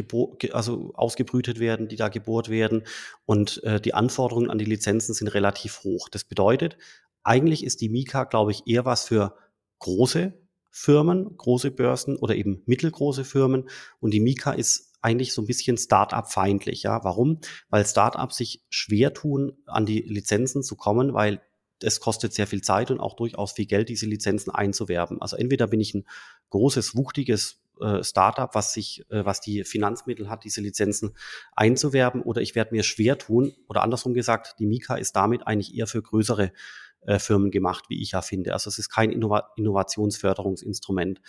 [SPEAKER 1] also ausgebrütet werden, die da gebohrt werden. Und äh, die Anforderungen an die Lizenzen sind relativ hoch. Das bedeutet, eigentlich ist die Mika, glaube ich, eher was für große Firmen, große Börsen oder eben mittelgroße Firmen. Und die Mika ist eigentlich so ein bisschen Start-up-feindlich. Ja, warum? Weil Start-ups sich schwer tun, an die Lizenzen zu kommen, weil es kostet sehr viel Zeit und auch durchaus viel Geld, diese Lizenzen einzuwerben. Also entweder bin ich ein großes, wuchtiges äh, Startup, was sich, äh, was die Finanzmittel hat, diese Lizenzen einzuwerben, oder ich werde mir schwer tun, oder andersrum gesagt, die Mika ist damit eigentlich eher für größere äh, Firmen gemacht, wie ich ja finde. Also es ist kein Innova Innovationsförderungsinstrument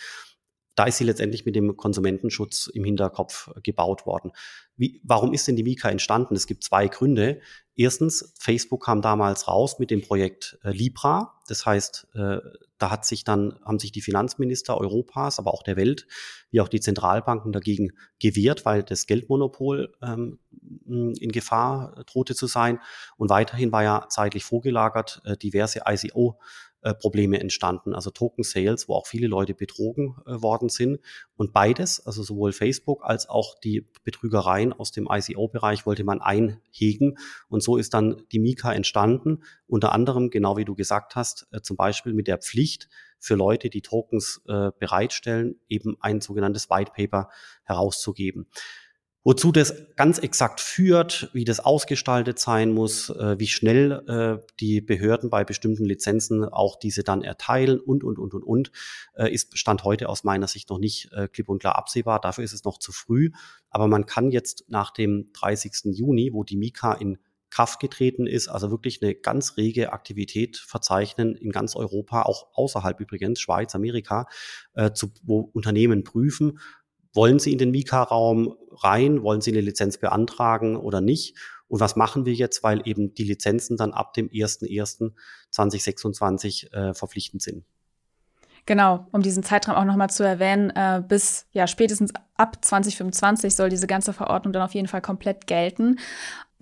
[SPEAKER 1] da ist sie letztendlich mit dem Konsumentenschutz im Hinterkopf gebaut worden. Wie, warum ist denn die Mika entstanden? Es gibt zwei Gründe. Erstens, Facebook kam damals raus mit dem Projekt äh, Libra. Das heißt, äh, da hat sich dann, haben sich die Finanzminister Europas, aber auch der Welt, wie auch die Zentralbanken dagegen gewehrt, weil das Geldmonopol ähm, in Gefahr drohte zu sein. Und weiterhin war ja zeitlich vorgelagert äh, diverse ICO äh, Probleme entstanden, also Token Sales, wo auch viele Leute betrogen äh, worden sind. Und beides, also sowohl Facebook als auch die Betrügereien aus dem ICO-Bereich wollte man einhegen. Und so ist dann die Mika entstanden, unter anderem, genau wie du gesagt hast, äh, zum Beispiel mit der Pflicht für Leute, die Tokens äh, bereitstellen, eben ein sogenanntes White Paper herauszugeben. Wozu das ganz exakt führt, wie das ausgestaltet sein muss, äh, wie schnell äh, die Behörden bei bestimmten Lizenzen auch diese dann erteilen und, und, und, und, und, äh, ist Stand heute aus meiner Sicht noch nicht äh, klipp und klar absehbar. Dafür ist es noch zu früh. Aber man kann jetzt nach dem 30. Juni, wo die Mika in Kraft getreten ist, also wirklich eine ganz rege Aktivität verzeichnen in ganz Europa, auch außerhalb übrigens, Schweiz, Amerika, äh, zu, wo Unternehmen prüfen, wollen Sie in den Mika-Raum rein? Wollen Sie eine Lizenz beantragen oder nicht? Und was machen wir jetzt, weil eben die Lizenzen dann ab dem 01.01.2026 äh, verpflichtend sind?
[SPEAKER 2] Genau, um diesen Zeitraum auch nochmal zu erwähnen, äh, bis ja spätestens ab 2025 soll diese ganze Verordnung dann auf jeden Fall komplett gelten.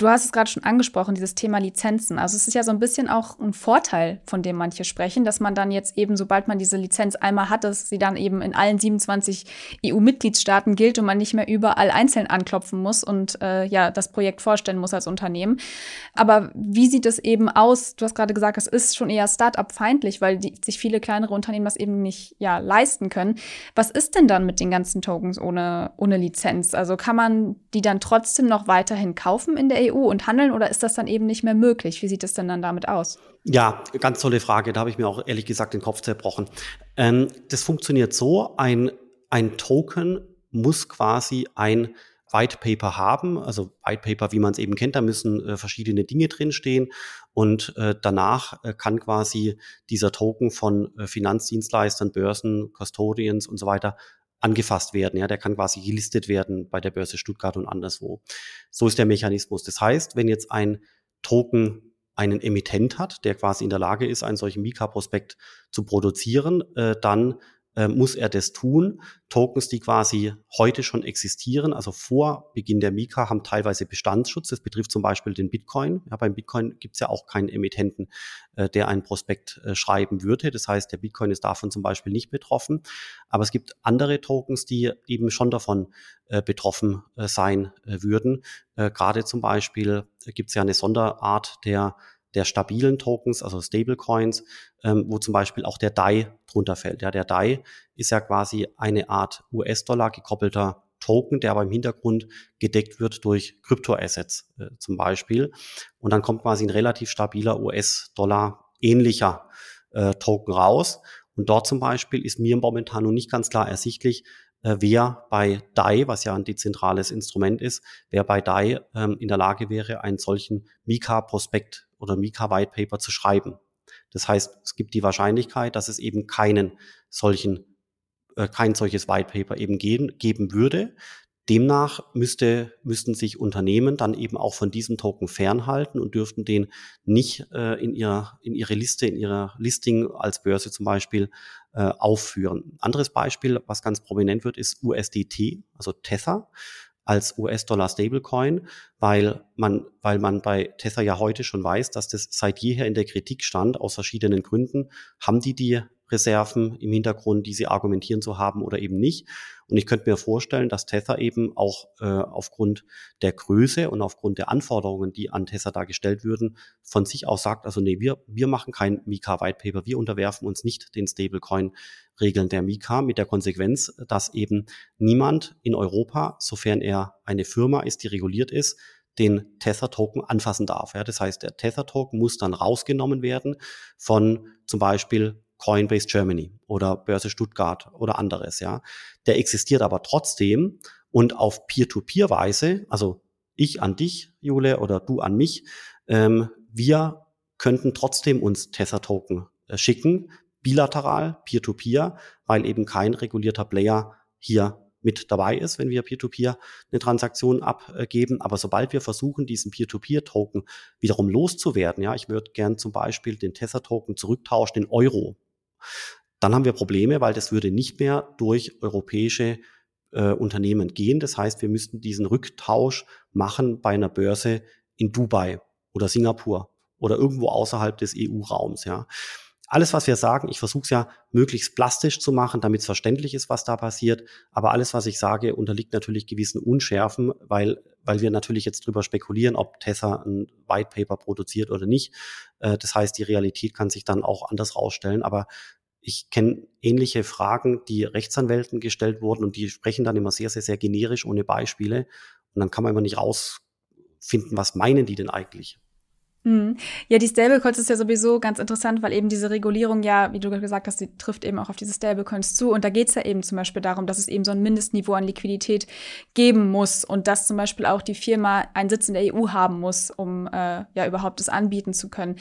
[SPEAKER 2] Du hast es gerade schon angesprochen, dieses Thema Lizenzen. Also es ist ja so ein bisschen auch ein Vorteil, von dem manche sprechen, dass man dann jetzt eben, sobald man diese Lizenz einmal hat, dass sie dann eben in allen 27 EU-Mitgliedstaaten gilt und man nicht mehr überall einzeln anklopfen muss und äh, ja das Projekt vorstellen muss als Unternehmen. Aber wie sieht es eben aus? Du hast gerade gesagt, es ist schon eher Start-up-feindlich, weil die, sich viele kleinere Unternehmen das eben nicht ja, leisten können. Was ist denn dann mit den ganzen Tokens ohne, ohne Lizenz? Also kann man die dann trotzdem noch weiterhin kaufen in der EU? EU und handeln oder ist das dann eben nicht mehr möglich? Wie sieht es denn dann damit aus?
[SPEAKER 1] Ja, ganz tolle Frage. Da habe ich mir auch ehrlich gesagt den Kopf zerbrochen. Ähm, das funktioniert so, ein, ein Token muss quasi ein White Paper haben, also White Paper, wie man es eben kennt, da müssen äh, verschiedene Dinge drinstehen und äh, danach äh, kann quasi dieser Token von äh, Finanzdienstleistern, Börsen, Custodians und so weiter angefasst werden. Ja, der kann quasi gelistet werden bei der Börse Stuttgart und anderswo. So ist der Mechanismus. Das heißt, wenn jetzt ein Token einen Emittent hat, der quasi in der Lage ist, einen solchen Mika-Prospekt zu produzieren, äh, dann äh, muss er das tun. Tokens, die quasi heute schon existieren, also vor Beginn der Mika, haben teilweise Bestandsschutz. Das betrifft zum Beispiel den Bitcoin. Ja, beim Bitcoin gibt es ja auch keinen Emittenten, äh, der einen Prospekt äh, schreiben würde. Das heißt, der Bitcoin ist davon zum Beispiel nicht betroffen. Aber es gibt andere Tokens, die eben schon davon äh, betroffen äh, sein äh, würden. Gerade zum Beispiel gibt es ja eine Sonderart der der stabilen Tokens, also Stablecoins, ähm, wo zum Beispiel auch der DAI drunter fällt. Ja, der DAI ist ja quasi eine Art US-Dollar gekoppelter Token, der aber im Hintergrund gedeckt wird durch Kryptoassets äh, zum Beispiel. Und dann kommt quasi ein relativ stabiler US-Dollar ähnlicher äh, Token raus. Und dort zum Beispiel ist mir momentan noch nicht ganz klar ersichtlich, äh, wer bei DAI, was ja ein dezentrales Instrument ist, wer bei DAI ähm, in der Lage wäre, einen solchen Mika-Prospekt oder Mika White Paper zu schreiben. Das heißt, es gibt die Wahrscheinlichkeit, dass es eben keinen solchen, äh, kein solches White Paper eben geben, geben würde. Demnach müsste, müssten sich Unternehmen dann eben auch von diesem Token fernhalten und dürften den nicht äh, in, ihrer, in ihre Liste, in ihrer Listing als Börse zum Beispiel äh, aufführen. Anderes Beispiel, was ganz prominent wird, ist USDT, also Tether als US-Dollar Stablecoin, weil man, weil man bei Tether ja heute schon weiß, dass das seit jeher in der Kritik stand, aus verschiedenen Gründen. Haben die die Reserven im Hintergrund, die sie argumentieren zu haben oder eben nicht. Und ich könnte mir vorstellen, dass Tether eben auch äh, aufgrund der Größe und aufgrund der Anforderungen, die an Tether da gestellt würden, von sich aus sagt, also nee, wir, wir machen kein Mika White Paper, wir unterwerfen uns nicht den Stablecoin-Regeln der Mika mit der Konsequenz, dass eben niemand in Europa, sofern er eine Firma ist, die reguliert ist, den Tether-Token anfassen darf. Ja, das heißt, der Tether-Token muss dann rausgenommen werden von zum Beispiel Coinbase Germany oder Börse Stuttgart oder anderes, ja. Der existiert aber trotzdem und auf Peer-to-Peer-Weise, also ich an dich, Jule, oder du an mich, ähm, wir könnten trotzdem uns Tether-Token äh, schicken, bilateral, Peer-to-Peer, weil eben kein regulierter Player hier mit dabei ist, wenn wir Peer-to-Peer -Peer eine Transaktion abgeben. Aber sobald wir versuchen, diesen Peer-to-Peer-Token wiederum loszuwerden, ja, ich würde gern zum Beispiel den Tether-Token zurücktauschen in Euro, dann haben wir Probleme, weil das würde nicht mehr durch europäische äh, Unternehmen gehen. Das heißt, wir müssten diesen Rücktausch machen bei einer Börse in Dubai oder Singapur oder irgendwo außerhalb des EU-Raums. Ja. Alles, was wir sagen, ich versuche es ja möglichst plastisch zu machen, damit es verständlich ist, was da passiert. Aber alles, was ich sage, unterliegt natürlich gewissen Unschärfen, weil, weil wir natürlich jetzt drüber spekulieren, ob Tessa ein White Paper produziert oder nicht. Äh, das heißt, die Realität kann sich dann auch anders rausstellen. Aber ich kenne ähnliche Fragen, die Rechtsanwälten gestellt wurden und die sprechen dann immer sehr, sehr, sehr generisch ohne Beispiele. Und dann kann man immer nicht rausfinden, was meinen die denn eigentlich.
[SPEAKER 2] Mhm. Ja, die Stablecoins ist ja sowieso ganz interessant, weil eben diese Regulierung ja, wie du gesagt hast, die trifft eben auch auf diese Stablecoins zu. Und da geht es ja eben zum Beispiel darum, dass es eben so ein Mindestniveau an Liquidität geben muss und dass zum Beispiel auch die Firma einen Sitz in der EU haben muss, um äh, ja überhaupt es anbieten zu können.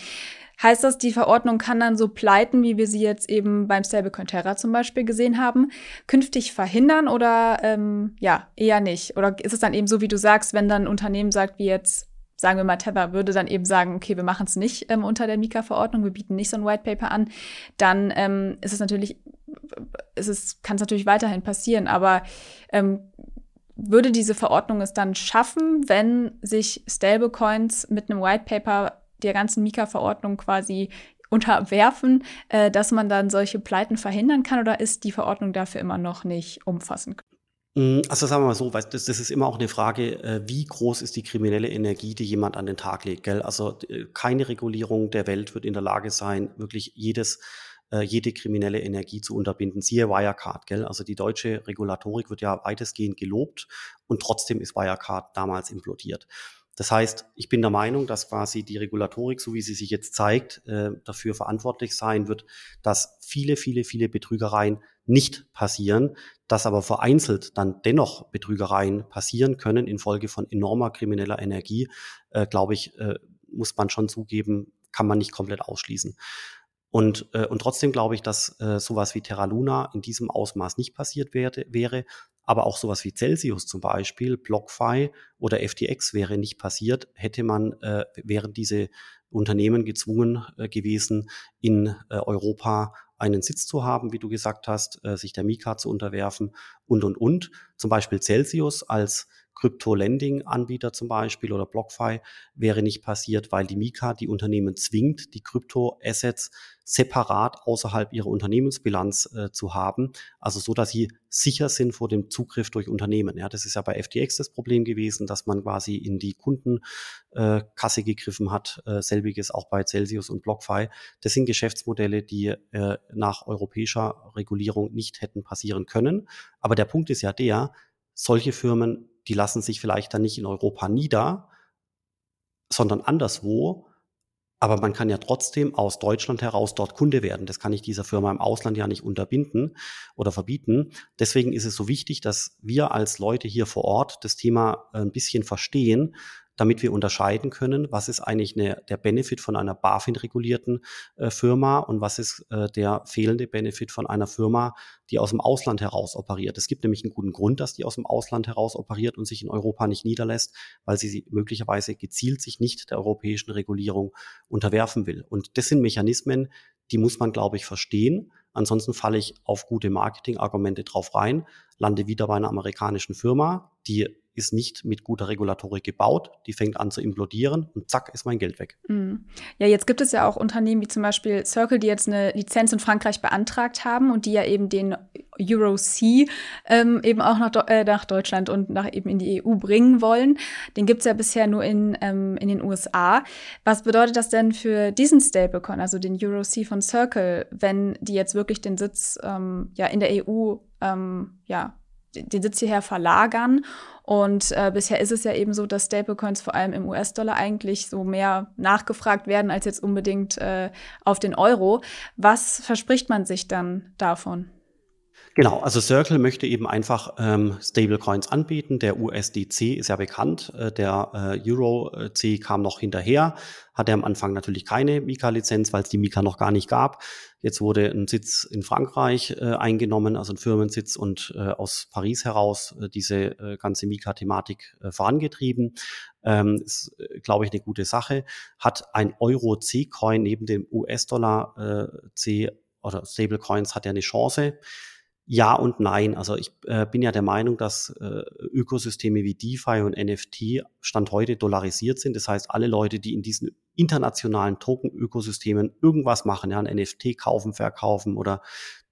[SPEAKER 2] Heißt das, die Verordnung kann dann so pleiten, wie wir sie jetzt eben beim Stablecoin Terra zum Beispiel gesehen haben, künftig verhindern oder ähm, ja, eher nicht? Oder ist es dann eben so, wie du sagst, wenn dann ein Unternehmen sagt, wie jetzt sagen wir mal, Tether würde dann eben sagen, okay, wir machen es nicht ähm, unter der Mika-Verordnung, wir bieten nicht so ein White Paper an, dann ähm, ist es natürlich, ist es, kann es natürlich weiterhin passieren, aber ähm, würde diese Verordnung es dann schaffen, wenn sich Stablecoins mit einem White Paper der ganzen Mika-Verordnung quasi unterwerfen, äh, dass man dann solche Pleiten verhindern kann oder ist die Verordnung dafür immer noch nicht umfassend?
[SPEAKER 1] Hm, also sagen wir mal so, das, das ist immer auch eine Frage, äh, wie groß ist die kriminelle Energie, die jemand an den Tag legt. Gell? Also äh, keine Regulierung der Welt wird in der Lage sein, wirklich jedes äh, jede kriminelle Energie zu unterbinden. Siehe Wirecard, gell? Also die deutsche Regulatorik wird ja weitestgehend gelobt und trotzdem ist Wirecard damals implodiert. Das heißt, ich bin der Meinung, dass quasi die Regulatorik, so wie sie sich jetzt zeigt, dafür verantwortlich sein wird, dass viele, viele, viele Betrügereien nicht passieren, dass aber vereinzelt dann dennoch Betrügereien passieren können infolge von enormer krimineller Energie, äh, glaube ich, äh, muss man schon zugeben, kann man nicht komplett ausschließen. Und, äh, und trotzdem glaube ich, dass äh, sowas wie Terra Luna in diesem Ausmaß nicht passiert werde, wäre. Aber auch sowas wie Celsius zum Beispiel, BlockFi oder FTX wäre nicht passiert, hätte man, äh, wären diese Unternehmen gezwungen äh, gewesen, in äh, Europa einen Sitz zu haben, wie du gesagt hast, äh, sich der Mika zu unterwerfen und, und, und. Zum Beispiel Celsius als Krypto-Lending-Anbieter zum Beispiel oder BlockFi wäre nicht passiert, weil die Mika die Unternehmen zwingt, die Krypto-Assets separat außerhalb ihrer Unternehmensbilanz äh, zu haben, also so, dass sie sicher sind vor dem Zugriff durch Unternehmen. Ja, das ist ja bei FTX das Problem gewesen, dass man quasi in die Kundenkasse äh, gegriffen hat. Äh, selbiges auch bei Celsius und BlockFi. Das sind Geschäftsmodelle, die äh, nach europäischer Regulierung nicht hätten passieren können. Aber der Punkt ist ja der, solche Firmen die lassen sich vielleicht dann nicht in Europa nieder, sondern anderswo. Aber man kann ja trotzdem aus Deutschland heraus dort Kunde werden. Das kann ich dieser Firma im Ausland ja nicht unterbinden oder verbieten. Deswegen ist es so wichtig, dass wir als Leute hier vor Ort das Thema ein bisschen verstehen, damit wir unterscheiden können, was ist eigentlich eine, der Benefit von einer BaFin-regulierten äh, Firma und was ist äh, der fehlende Benefit von einer Firma, die aus dem Ausland heraus operiert. Es gibt nämlich einen guten Grund, dass die aus dem Ausland heraus operiert und sich in Europa nicht niederlässt, weil sie möglicherweise gezielt sich nicht der europäischen Regulierung unterwerfen will. Und das sind Mechanismen, die muss man, glaube ich, verstehen. Ansonsten falle ich auf gute Marketingargumente drauf rein, lande wieder bei einer amerikanischen Firma, die ist nicht mit guter Regulatorik gebaut, die fängt an zu implodieren und zack ist mein Geld weg.
[SPEAKER 2] Mhm. Ja, jetzt gibt es ja auch Unternehmen wie zum Beispiel Circle, die jetzt eine Lizenz in Frankreich beantragt haben und die ja eben den Euro C ähm, eben auch nach, äh, nach, Deutschland und nach eben in die EU bringen wollen. Den gibt es ja bisher nur in, ähm, in den USA. Was bedeutet das denn für diesen Stablecoin, also den Euro C von Circle, wenn die jetzt wirklich den Sitz ähm, ja in der EU ähm, ja den Sitz hierher verlagern. Und äh, bisher ist es ja eben so, dass Stablecoins vor allem im US-Dollar eigentlich so mehr nachgefragt werden als jetzt unbedingt äh, auf den Euro. Was verspricht man sich dann davon?
[SPEAKER 1] Genau, also Circle möchte eben einfach ähm, Stablecoins anbieten. Der USDC ist ja bekannt, äh, der äh, Euro-C kam noch hinterher, hatte am Anfang natürlich keine Mika-Lizenz, weil es die Mika noch gar nicht gab. Jetzt wurde ein Sitz in Frankreich äh, eingenommen, also ein Firmensitz und äh, aus Paris heraus äh, diese äh, ganze Mika-Thematik äh, vorangetrieben. Ähm, ist, äh, glaube ich, eine gute Sache. Hat ein Euro-C-Coin neben dem US-Dollar-C äh, oder Stablecoins hat ja eine Chance. Ja und nein. Also ich äh, bin ja der Meinung, dass äh, Ökosysteme wie DeFi und NFT Stand heute dollarisiert sind. Das heißt, alle Leute, die in diesen internationalen Token-Ökosystemen irgendwas machen, ja, ein NFT kaufen, verkaufen oder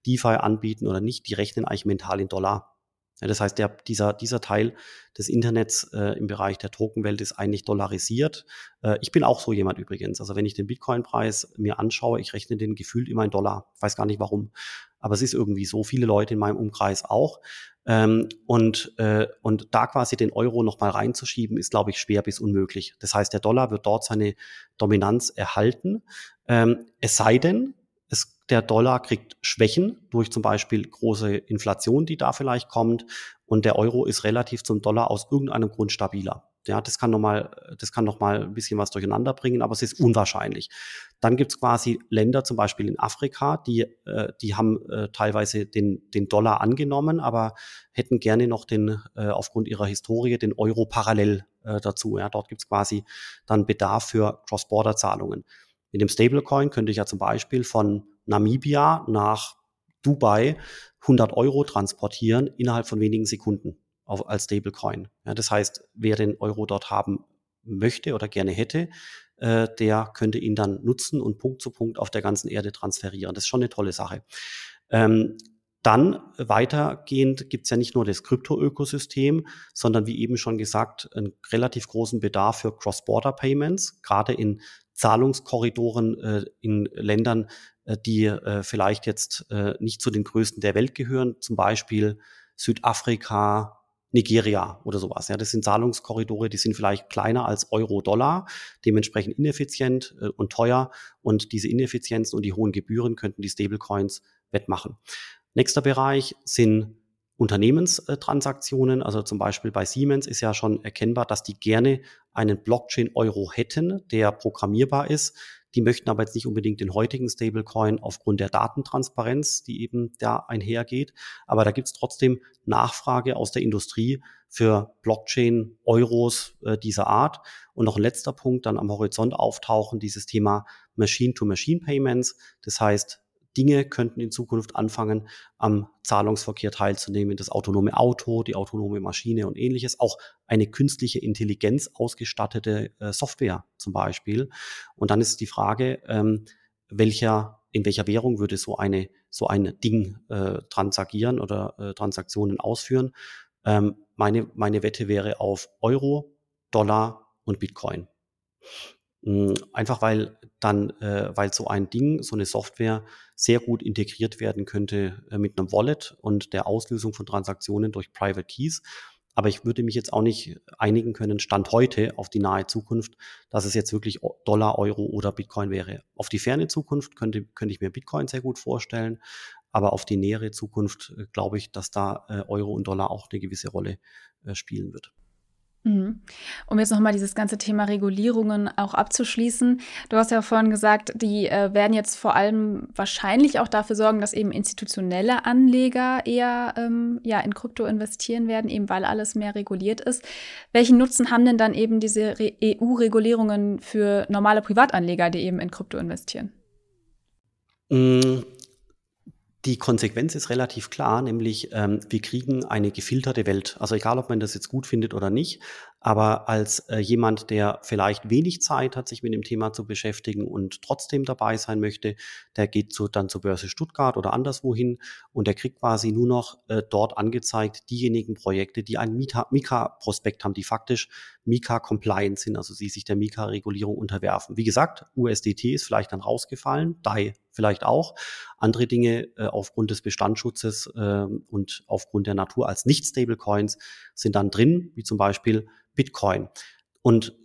[SPEAKER 1] DeFi anbieten oder nicht, die rechnen eigentlich mental in Dollar. Ja, das heißt, der, dieser, dieser Teil des Internets äh, im Bereich der Tokenwelt ist eigentlich dollarisiert. Äh, ich bin auch so jemand übrigens. Also wenn ich den Bitcoin-Preis mir anschaue, ich rechne den gefühlt immer in Dollar. Ich weiß gar nicht warum. Aber es ist irgendwie so. Viele Leute in meinem Umkreis auch. Ähm, und, äh, und da quasi den Euro nochmal reinzuschieben, ist, glaube ich, schwer bis unmöglich. Das heißt, der Dollar wird dort seine Dominanz erhalten. Ähm, es sei denn, der Dollar kriegt Schwächen durch zum Beispiel große Inflation, die da vielleicht kommt. Und der Euro ist relativ zum Dollar aus irgendeinem Grund stabiler. Ja, das kann nochmal, das kann noch mal ein bisschen was durcheinander bringen, aber es ist unwahrscheinlich. Dann gibt's quasi Länder, zum Beispiel in Afrika, die, äh, die haben äh, teilweise den, den Dollar angenommen, aber hätten gerne noch den, äh, aufgrund ihrer Historie, den Euro parallel äh, dazu. Ja, dort gibt's quasi dann Bedarf für Cross-Border-Zahlungen. Mit dem Stablecoin könnte ich ja zum Beispiel von Namibia nach Dubai 100 Euro transportieren innerhalb von wenigen Sekunden auf, als Stablecoin. Ja, das heißt, wer den Euro dort haben möchte oder gerne hätte, äh, der könnte ihn dann nutzen und Punkt zu Punkt auf der ganzen Erde transferieren. Das ist schon eine tolle Sache. Ähm, dann weitergehend gibt es ja nicht nur das Krypto-Ökosystem, sondern wie eben schon gesagt, einen relativ großen Bedarf für Cross-Border-Payments, gerade in Zahlungskorridoren äh, in Ländern, die äh, vielleicht jetzt äh, nicht zu den größten der Welt gehören, zum Beispiel Südafrika, Nigeria oder sowas. Ja, das sind Zahlungskorridore, die sind vielleicht kleiner als Euro-Dollar, dementsprechend ineffizient äh, und teuer. Und diese Ineffizienzen und die hohen Gebühren könnten die Stablecoins wettmachen. Nächster Bereich sind Unternehmenstransaktionen, also zum Beispiel bei Siemens ist ja schon erkennbar, dass die gerne einen Blockchain-Euro hätten, der programmierbar ist. Die möchten aber jetzt nicht unbedingt den heutigen Stablecoin aufgrund der Datentransparenz, die eben da einhergeht. Aber da gibt es trotzdem Nachfrage aus der Industrie für Blockchain-Euros äh, dieser Art. Und noch ein letzter Punkt dann am Horizont auftauchen, dieses Thema Machine-to-Machine-Payments. Das heißt, Dinge könnten in Zukunft anfangen, am Zahlungsverkehr teilzunehmen. Das autonome Auto, die autonome Maschine und ähnliches. Auch eine künstliche Intelligenz ausgestattete äh, Software zum Beispiel. Und dann ist die Frage, ähm, welcher, in welcher Währung würde so eine, so ein Ding äh, transagieren oder äh, Transaktionen ausführen? Ähm, meine, meine Wette wäre auf Euro, Dollar und Bitcoin. Hm, einfach weil dann, äh, weil so ein Ding, so eine Software sehr gut integriert werden könnte äh, mit einem Wallet und der Auslösung von Transaktionen durch Private Keys. Aber ich würde mich jetzt auch nicht einigen können, Stand heute auf die nahe Zukunft, dass es jetzt wirklich Dollar, Euro oder Bitcoin wäre. Auf die ferne Zukunft könnte, könnte ich mir Bitcoin sehr gut vorstellen. Aber auf die nähere Zukunft äh, glaube ich, dass da äh, Euro und Dollar auch eine gewisse Rolle äh, spielen wird.
[SPEAKER 2] Mhm. Um jetzt nochmal dieses ganze Thema Regulierungen auch abzuschließen. Du hast ja vorhin gesagt, die äh, werden jetzt vor allem wahrscheinlich auch dafür sorgen, dass eben institutionelle Anleger eher ähm, ja, in Krypto investieren werden, eben weil alles mehr reguliert ist. Welchen Nutzen haben denn dann eben diese EU-Regulierungen für normale Privatanleger, die eben in Krypto investieren?
[SPEAKER 1] Mm, die Konsequenz ist relativ klar, nämlich ähm, wir kriegen eine gefilterte Welt. Also egal, ob man das jetzt gut findet oder nicht, aber als äh, jemand, der vielleicht wenig Zeit hat, sich mit dem Thema zu beschäftigen und trotzdem dabei sein möchte, der geht so dann zur Börse Stuttgart oder anderswohin und der kriegt quasi nur noch äh, dort angezeigt diejenigen Projekte, die ein Mika-Prospekt haben, die faktisch Mika-compliant sind, also sie sich der Mika-Regulierung unterwerfen. Wie gesagt, USDT ist vielleicht dann rausgefallen, DAI vielleicht auch. Andere Dinge äh, aufgrund des Bestandsschutzes äh, und aufgrund der Natur als Nicht-Stablecoins sind dann drin, wie zum Beispiel Bitcoin. Und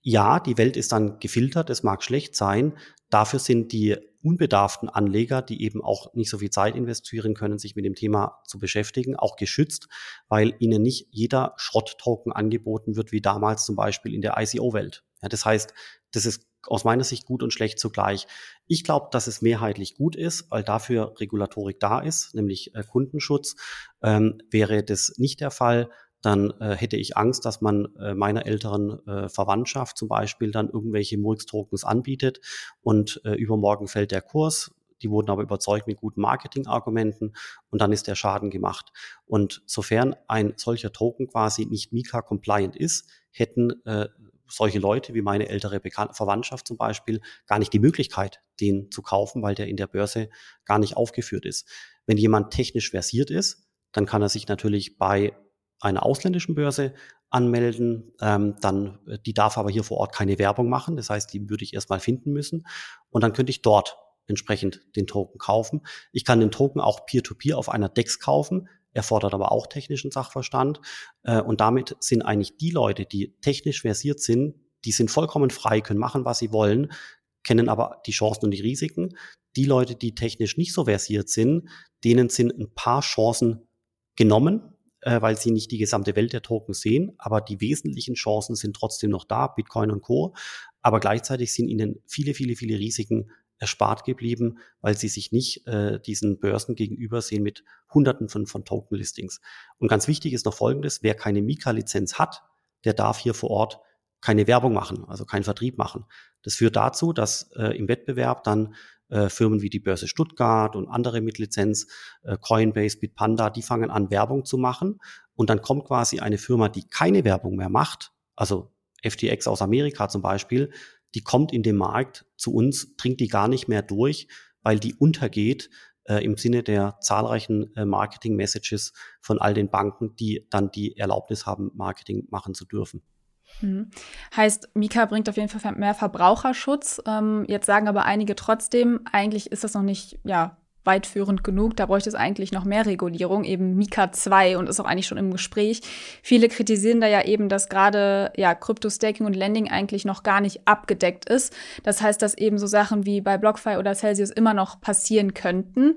[SPEAKER 1] ja, die Welt ist dann gefiltert, es mag schlecht sein. Dafür sind die unbedarften Anleger, die eben auch nicht so viel Zeit investieren können, sich mit dem Thema zu beschäftigen, auch geschützt, weil ihnen nicht jeder Schrott-Token angeboten wird, wie damals zum Beispiel in der ICO-Welt. Ja, das heißt, das ist aus meiner Sicht gut und schlecht zugleich. Ich glaube, dass es mehrheitlich gut ist, weil dafür Regulatorik da ist, nämlich äh, Kundenschutz. Ähm, wäre das nicht der Fall, dann äh, hätte ich Angst, dass man äh, meiner älteren äh, Verwandtschaft zum Beispiel dann irgendwelche Murks-Tokens anbietet und äh, übermorgen fällt der Kurs. Die wurden aber überzeugt mit guten Marketingargumenten und dann ist der Schaden gemacht. Und sofern ein solcher Token quasi nicht Mika-compliant ist, hätten äh, solche Leute wie meine ältere Bekan Verwandtschaft zum Beispiel gar nicht die Möglichkeit, den zu kaufen, weil der in der Börse gar nicht aufgeführt ist. Wenn jemand technisch versiert ist, dann kann er sich natürlich bei einer ausländischen Börse anmelden. Ähm, dann, äh, die darf aber hier vor Ort keine Werbung machen. Das heißt, die würde ich erstmal finden müssen. Und dann könnte ich dort entsprechend den Token kaufen. Ich kann den Token auch peer-to-peer -peer auf einer DEX kaufen. Erfordert aber auch technischen Sachverstand. Äh, und damit sind eigentlich die Leute, die technisch versiert sind, die sind vollkommen frei, können machen, was sie wollen, kennen aber die Chancen und die Risiken. Die Leute, die technisch nicht so versiert sind, denen sind ein paar Chancen genommen, äh, weil sie nicht die gesamte Welt der Token sehen, aber die wesentlichen Chancen sind trotzdem noch da, Bitcoin und Co. Aber gleichzeitig sind ihnen viele, viele, viele Risiken erspart geblieben, weil sie sich nicht äh, diesen Börsen gegenüber sehen mit Hunderten von, von Token-Listings. Und ganz wichtig ist noch Folgendes, wer keine Mika-Lizenz hat, der darf hier vor Ort keine Werbung machen, also keinen Vertrieb machen. Das führt dazu, dass äh, im Wettbewerb dann äh, Firmen wie die Börse Stuttgart und andere mit Lizenz, äh, Coinbase, Bitpanda, die fangen an, Werbung zu machen. Und dann kommt quasi eine Firma, die keine Werbung mehr macht, also FTX aus Amerika zum Beispiel, die kommt in den Markt zu uns, dringt die gar nicht mehr durch, weil die untergeht äh, im Sinne der zahlreichen äh, Marketing-Messages von all den Banken, die dann die Erlaubnis haben, Marketing machen zu dürfen.
[SPEAKER 2] Mhm. Heißt, Mika bringt auf jeden Fall mehr Verbraucherschutz. Ähm, jetzt sagen aber einige trotzdem, eigentlich ist das noch nicht ja, weitführend genug. Da bräuchte es eigentlich noch mehr Regulierung, eben Mika 2 und ist auch eigentlich schon im Gespräch. Viele kritisieren da ja eben, dass gerade ja, Crypto-Staking und Lending eigentlich noch gar nicht abgedeckt ist. Das heißt, dass eben so Sachen wie bei BlockFi oder Celsius immer noch passieren könnten.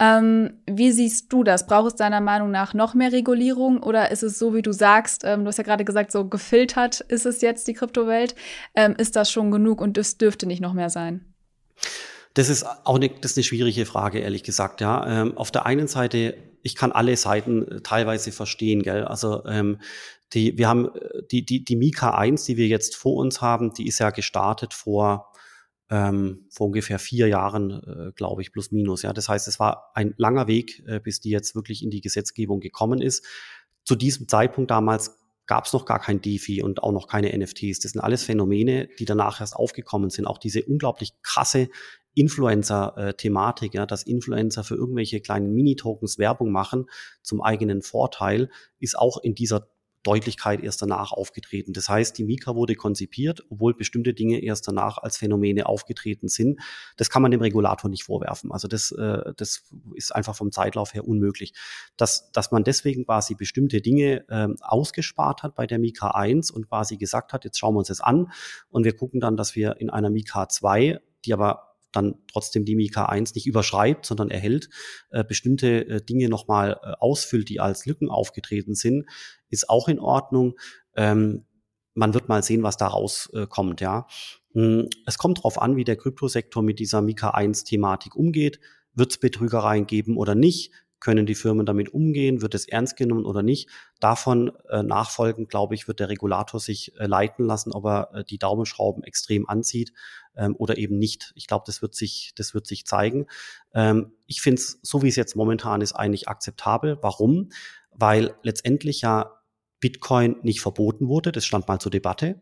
[SPEAKER 2] Ähm, wie siehst du das? Braucht es deiner Meinung nach noch mehr Regulierung oder ist es so, wie du sagst, ähm, du hast ja gerade gesagt, so gefiltert ist es jetzt die Kryptowelt, ähm, ist das schon genug und das dürfte nicht noch mehr sein?
[SPEAKER 1] Das ist auch eine, das ist eine schwierige Frage, ehrlich gesagt. Ja, ähm, auf der einen Seite, ich kann alle Seiten äh, teilweise verstehen, gell. Also ähm, die, wir haben äh, die die die Mika 1, die wir jetzt vor uns haben, die ist ja gestartet vor ähm, vor ungefähr vier Jahren, äh, glaube ich, plus minus. Ja, das heißt, es war ein langer Weg, äh, bis die jetzt wirklich in die Gesetzgebung gekommen ist. Zu diesem Zeitpunkt damals gab es noch gar kein DeFi und auch noch keine NFTs. Das sind alles Phänomene, die danach erst aufgekommen sind. Auch diese unglaublich krasse Influencer-Thematik, ja, dass Influencer für irgendwelche kleinen Mini-Tokens Werbung machen zum eigenen Vorteil, ist auch in dieser Deutlichkeit erst danach aufgetreten. Das heißt, die Mika wurde konzipiert, obwohl bestimmte Dinge erst danach als Phänomene aufgetreten sind. Das kann man dem Regulator nicht vorwerfen. Also das, äh, das ist einfach vom Zeitlauf her unmöglich. Dass, dass man deswegen quasi bestimmte Dinge ähm, ausgespart hat bei der Mika 1 und quasi gesagt hat, jetzt schauen wir uns das an und wir gucken dann, dass wir in einer Mika 2, die aber dann trotzdem die Mika 1 nicht überschreibt, sondern erhält, äh, bestimmte äh, Dinge nochmal äh, ausfüllt, die als Lücken aufgetreten sind, ist auch in Ordnung. Ähm, man wird mal sehen, was da rauskommt, ja. Hm, es kommt darauf an, wie der Kryptosektor mit dieser Mika 1 Thematik umgeht. Wird es Betrügereien geben oder nicht? Können die Firmen damit umgehen? Wird es ernst genommen oder nicht? Davon äh, nachfolgend, glaube ich, wird der Regulator sich äh, leiten lassen, ob er äh, die Daumenschrauben extrem anzieht ähm, oder eben nicht. Ich glaube, das wird sich, das wird sich zeigen. Ähm, ich finde es, so wie es jetzt momentan ist, eigentlich akzeptabel. Warum? Weil letztendlich ja Bitcoin nicht verboten wurde. Das stand mal zur Debatte,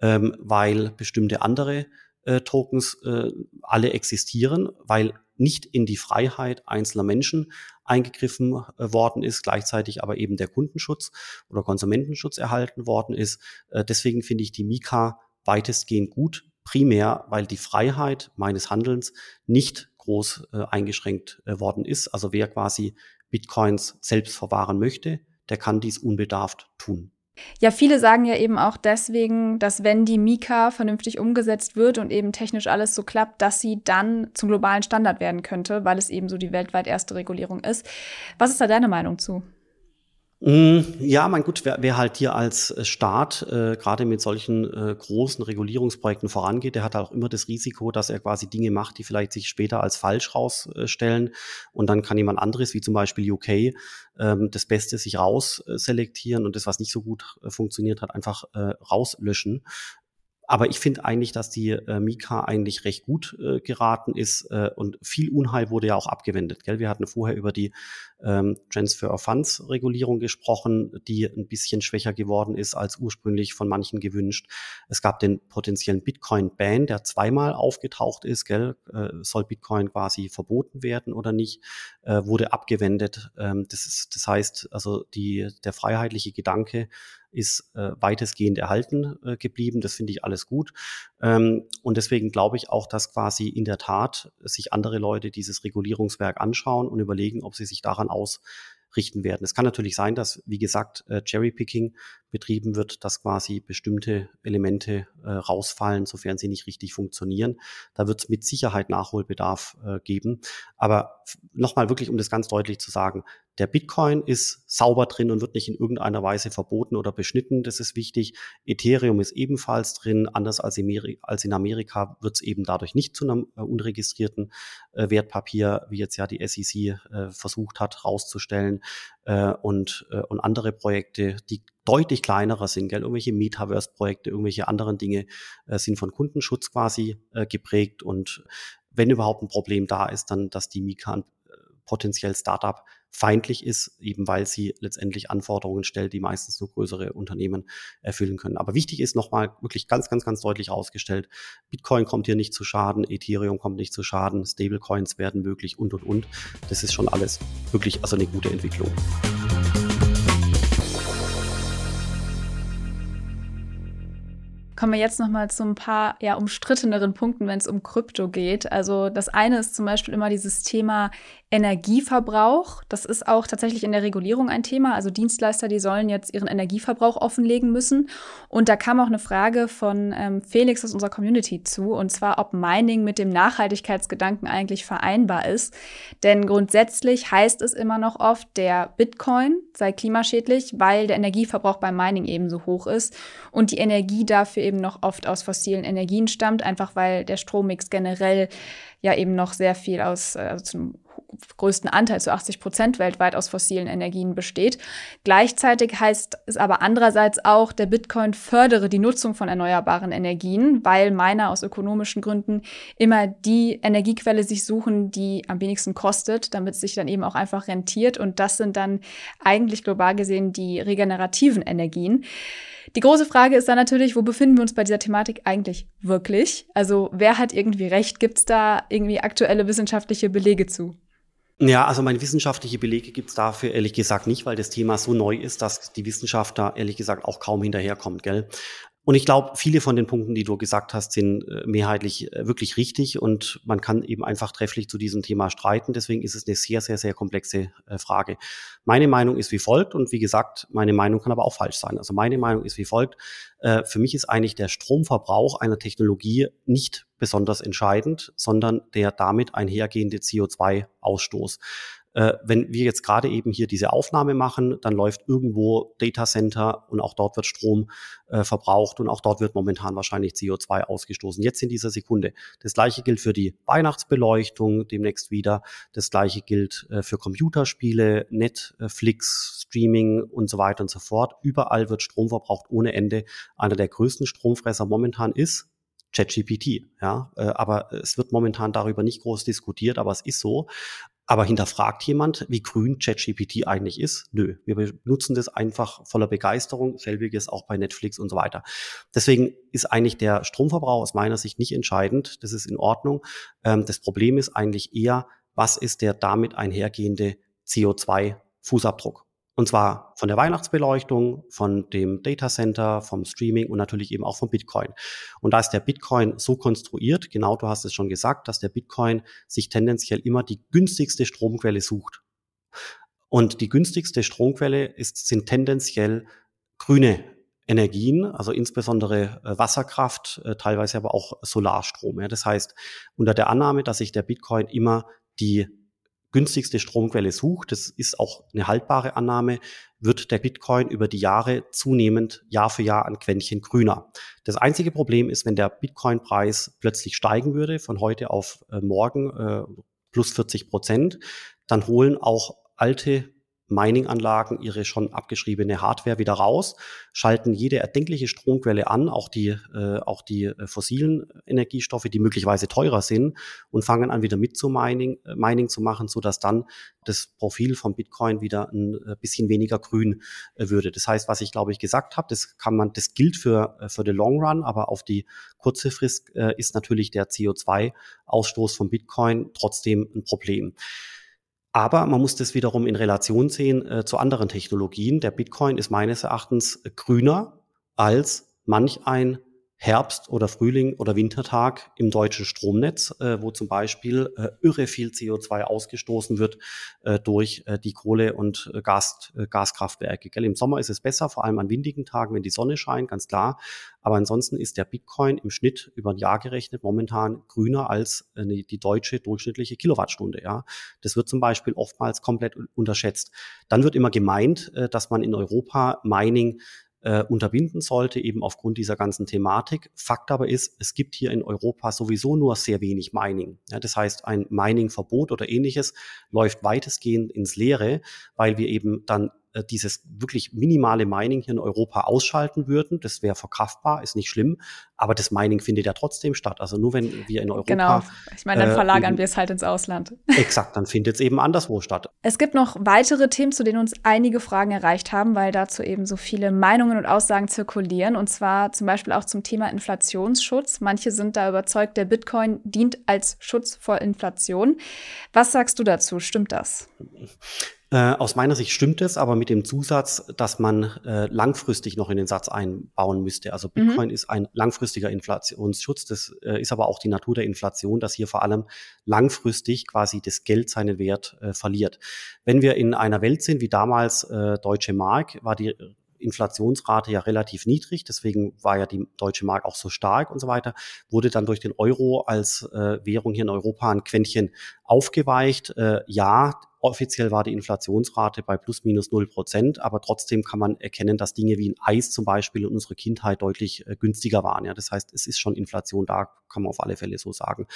[SPEAKER 1] ähm, weil bestimmte andere äh, Tokens äh, alle existieren, weil nicht in die Freiheit einzelner Menschen eingegriffen äh, worden ist, gleichzeitig aber eben der Kundenschutz oder Konsumentenschutz erhalten worden ist. Äh, deswegen finde ich die Mika weitestgehend gut, primär weil die Freiheit meines Handelns nicht groß äh, eingeschränkt worden ist. Also wer quasi Bitcoins selbst verwahren möchte, der kann dies unbedarft tun.
[SPEAKER 2] Ja, viele sagen ja eben auch deswegen, dass wenn die Mika vernünftig umgesetzt wird und eben technisch alles so klappt, dass sie dann zum globalen Standard werden könnte, weil es eben so die weltweit erste Regulierung ist. Was ist da deine Meinung zu?
[SPEAKER 1] Mm, ja, mein gut, wer, wer halt hier als äh, Staat äh, gerade mit solchen äh, großen Regulierungsprojekten vorangeht, der hat auch immer das Risiko, dass er quasi Dinge macht, die vielleicht sich später als falsch rausstellen. und dann kann jemand anderes, wie zum Beispiel UK, ähm, das Beste sich rausselektieren und das, was nicht so gut äh, funktioniert hat, einfach äh, rauslöschen Aber ich finde eigentlich, dass die äh, Mika eigentlich recht gut äh, geraten ist äh, und viel Unheil wurde ja auch abgewendet. Gell? Wir hatten vorher über die ähm, Transfer of Funds Regulierung gesprochen, die ein bisschen schwächer geworden ist als ursprünglich von manchen gewünscht. Es gab den potenziellen Bitcoin-Ban, der zweimal aufgetaucht ist. Gell? Äh, soll Bitcoin quasi verboten werden oder nicht? Äh, wurde abgewendet. Ähm, das, ist, das heißt, also die, der freiheitliche Gedanke ist äh, weitestgehend erhalten äh, geblieben. Das finde ich alles gut. Ähm, und deswegen glaube ich auch, dass quasi in der Tat sich andere Leute dieses Regulierungswerk anschauen und überlegen, ob sie sich daran ausrichten werden. Es kann natürlich sein, dass, wie gesagt, äh, Cherrypicking betrieben wird, dass quasi bestimmte Elemente äh, rausfallen, sofern sie nicht richtig funktionieren. Da wird es mit Sicherheit Nachholbedarf äh, geben. Aber nochmal wirklich, um das ganz deutlich zu sagen, der Bitcoin ist sauber drin und wird nicht in irgendeiner Weise verboten oder beschnitten. Das ist wichtig. Ethereum ist ebenfalls drin. Anders als, in Amerika wird es eben dadurch nicht zu einem äh, unregistrierten äh, Wertpapier, wie jetzt ja die SEC äh, versucht hat, rauszustellen. Und, und andere Projekte, die deutlich kleinerer sind, gell? irgendwelche Metaverse-Projekte, irgendwelche anderen Dinge sind von Kundenschutz quasi geprägt und wenn überhaupt ein Problem da ist, dann, dass die Mika potenziell Startup feindlich ist, eben weil sie letztendlich Anforderungen stellt, die meistens nur größere Unternehmen erfüllen können. Aber wichtig ist nochmal wirklich ganz, ganz, ganz deutlich ausgestellt, Bitcoin kommt hier nicht zu Schaden, Ethereum kommt nicht zu Schaden, Stablecoins werden möglich und, und, und. Das ist schon alles wirklich also eine gute Entwicklung.
[SPEAKER 2] Kommen wir jetzt noch mal zu ein paar ja, umstritteneren Punkten, wenn es um Krypto geht. Also das eine ist zum Beispiel immer dieses Thema Energieverbrauch. Das ist auch tatsächlich in der Regulierung ein Thema. Also Dienstleister, die sollen jetzt ihren Energieverbrauch offenlegen müssen. Und da kam auch eine Frage von ähm, Felix aus unserer Community zu, und zwar, ob Mining mit dem Nachhaltigkeitsgedanken eigentlich vereinbar ist. Denn grundsätzlich heißt es immer noch oft, der Bitcoin sei klimaschädlich, weil der Energieverbrauch beim Mining eben so hoch ist und die Energie dafür eben noch oft aus fossilen Energien stammt, einfach weil der Strommix generell ja eben noch sehr viel aus, äh, also zum größten Anteil zu 80 Prozent weltweit aus fossilen Energien besteht. Gleichzeitig heißt es aber andererseits auch, der Bitcoin fördere die Nutzung von erneuerbaren Energien, weil Miner aus ökonomischen Gründen immer die Energiequelle sich suchen, die am wenigsten kostet, damit es sich dann eben auch einfach rentiert. Und das sind dann eigentlich global gesehen die regenerativen Energien. Die große Frage ist dann natürlich, wo befinden wir uns bei dieser Thematik eigentlich wirklich? Also wer hat irgendwie recht? Gibt es da irgendwie aktuelle wissenschaftliche Belege zu?
[SPEAKER 1] Ja, also meine wissenschaftliche Belege gibt's dafür ehrlich gesagt nicht, weil das Thema so neu ist, dass die Wissenschaft da ehrlich gesagt auch kaum hinterherkommt, gell? Und ich glaube, viele von den Punkten, die du gesagt hast, sind äh, mehrheitlich äh, wirklich richtig und man kann eben einfach trefflich zu diesem Thema streiten. Deswegen ist es eine sehr, sehr, sehr komplexe äh, Frage. Meine Meinung ist wie folgt und wie gesagt, meine Meinung kann aber auch falsch sein. Also meine Meinung ist wie folgt. Für mich ist eigentlich der Stromverbrauch einer Technologie nicht besonders entscheidend, sondern der damit einhergehende CO2-Ausstoß. Äh, wenn wir jetzt gerade eben hier diese Aufnahme machen, dann läuft irgendwo Data Center und auch dort wird Strom äh, verbraucht und auch dort wird momentan wahrscheinlich CO2 ausgestoßen. Jetzt in dieser Sekunde. Das gleiche gilt für die Weihnachtsbeleuchtung demnächst wieder. Das gleiche gilt äh, für Computerspiele, Netflix, Streaming und so weiter und so fort. Überall wird Strom verbraucht ohne Ende. Einer der größten Stromfresser momentan ist ChatGPT, ja, äh, aber es wird momentan darüber nicht groß diskutiert, aber es ist so. Aber hinterfragt jemand, wie grün ChatGPT eigentlich ist? Nö, wir benutzen das einfach voller Begeisterung, selbiges auch bei Netflix und so weiter. Deswegen ist eigentlich der Stromverbrauch aus meiner Sicht nicht entscheidend. Das ist in Ordnung. Ähm, das Problem ist eigentlich eher, was ist der damit einhergehende CO2-Fußabdruck? Und zwar von der Weihnachtsbeleuchtung, von dem Datacenter, vom Streaming und natürlich eben auch vom Bitcoin. Und da ist der Bitcoin so konstruiert, genau du hast es schon gesagt, dass der Bitcoin sich tendenziell immer die günstigste Stromquelle sucht. Und die günstigste Stromquelle ist, sind tendenziell grüne Energien, also insbesondere äh, Wasserkraft, äh, teilweise aber auch Solarstrom. Das heißt, unter der Annahme, dass sich der Bitcoin immer die günstigste Stromquelle sucht, das ist auch eine haltbare Annahme, wird der Bitcoin über die Jahre zunehmend Jahr für Jahr ein Quäntchen grüner. Das einzige Problem ist, wenn der Bitcoin-Preis plötzlich steigen würde, von heute auf äh, morgen äh, plus 40 Prozent, dann holen auch alte Mining-Anlagen ihre schon abgeschriebene Hardware wieder raus, schalten jede erdenkliche Stromquelle an, auch die, äh, auch die äh, fossilen Energiestoffe, die möglicherweise teurer sind, und fangen an wieder mit zu Mining, äh, Mining zu machen, so dass dann das Profil von Bitcoin wieder ein äh, bisschen weniger grün äh, würde. Das heißt, was ich glaube ich gesagt habe, das kann man, das gilt für für den Long Run, aber auf die kurze Frist äh, ist natürlich der CO2-Ausstoß von Bitcoin trotzdem ein Problem. Aber man muss das wiederum in Relation sehen äh, zu anderen Technologien. Der Bitcoin ist meines Erachtens grüner als manch ein Herbst- oder Frühling- oder Wintertag im deutschen Stromnetz, äh, wo zum Beispiel äh, irre viel CO2 ausgestoßen wird äh, durch äh, die Kohle- und äh, Gas, äh, Gaskraftwerke. Gell? Im Sommer ist es besser, vor allem an windigen Tagen, wenn die Sonne scheint, ganz klar. Aber ansonsten ist der Bitcoin im Schnitt über ein Jahr gerechnet momentan grüner als äh, die deutsche durchschnittliche Kilowattstunde. Ja? Das wird zum Beispiel oftmals komplett unterschätzt. Dann wird immer gemeint, dass man in Europa Mining äh, unterbinden sollte, eben aufgrund dieser ganzen Thematik. Fakt aber ist, es gibt hier in Europa sowieso nur sehr wenig Mining. Ja, das heißt, ein Mining-Verbot oder ähnliches läuft weitestgehend ins Leere, weil wir eben dann äh, dieses wirklich minimale Mining hier in Europa ausschalten würden. Das wäre verkraftbar, ist nicht schlimm. Aber das Mining findet ja trotzdem statt. Also nur wenn wir in Europa.
[SPEAKER 2] Genau. Ich meine, dann äh, verlagern äh, wir es halt ins Ausland.
[SPEAKER 1] Exakt, dann findet es eben anderswo statt.
[SPEAKER 2] Es gibt noch weitere Themen, zu denen uns einige Fragen erreicht haben, weil dazu eben so viele Meinungen und Aussagen zirkulieren. Und zwar zum Beispiel auch zum Thema Inflationsschutz. Manche sind da überzeugt, der Bitcoin dient als Schutz vor Inflation. Was sagst du dazu? Stimmt das?
[SPEAKER 1] Äh, aus meiner Sicht stimmt es, aber mit dem Zusatz, dass man äh, langfristig noch in den Satz einbauen müsste. Also mhm. Bitcoin mhm. ist ein langfristiger Inflationsschutz. Das äh, ist aber auch die Natur der Inflation, dass hier vor allem langfristig quasi das Geld seinen Wert äh, verliert. Wenn wir in einer Welt sind wie damals äh, Deutsche Mark, war die Inflationsrate ja relativ niedrig, deswegen war ja die deutsche Mark auch so stark und so weiter, wurde dann durch den Euro als äh, Währung hier in Europa ein Quäntchen aufgeweicht. Äh, ja, Offiziell war die Inflationsrate bei plus minus null Prozent, aber trotzdem kann man erkennen, dass Dinge wie ein Eis zum Beispiel in unserer Kindheit deutlich äh, günstiger waren. Ja, das heißt, es ist schon Inflation da, kann man auf alle Fälle so sagen.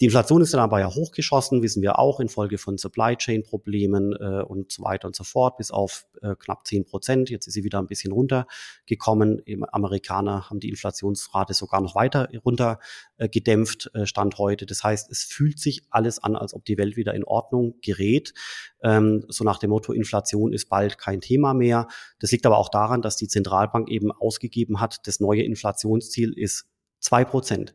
[SPEAKER 1] Die Inflation ist dann aber ja hochgeschossen, wissen wir auch, infolge von Supply Chain Problemen äh, und so weiter und so fort, bis auf äh, knapp zehn Prozent. Jetzt ist sie wieder ein bisschen runtergekommen. Amerikaner haben die Inflationsrate sogar noch weiter runter äh, gedämpft, äh, Stand heute. Das heißt, es fühlt sich alles an, als ob die Welt wieder in Ordnung gerät. Ähm, so nach dem Motto, Inflation ist bald kein Thema mehr. Das liegt aber auch daran, dass die Zentralbank eben ausgegeben hat, das neue Inflationsziel ist zwei Prozent.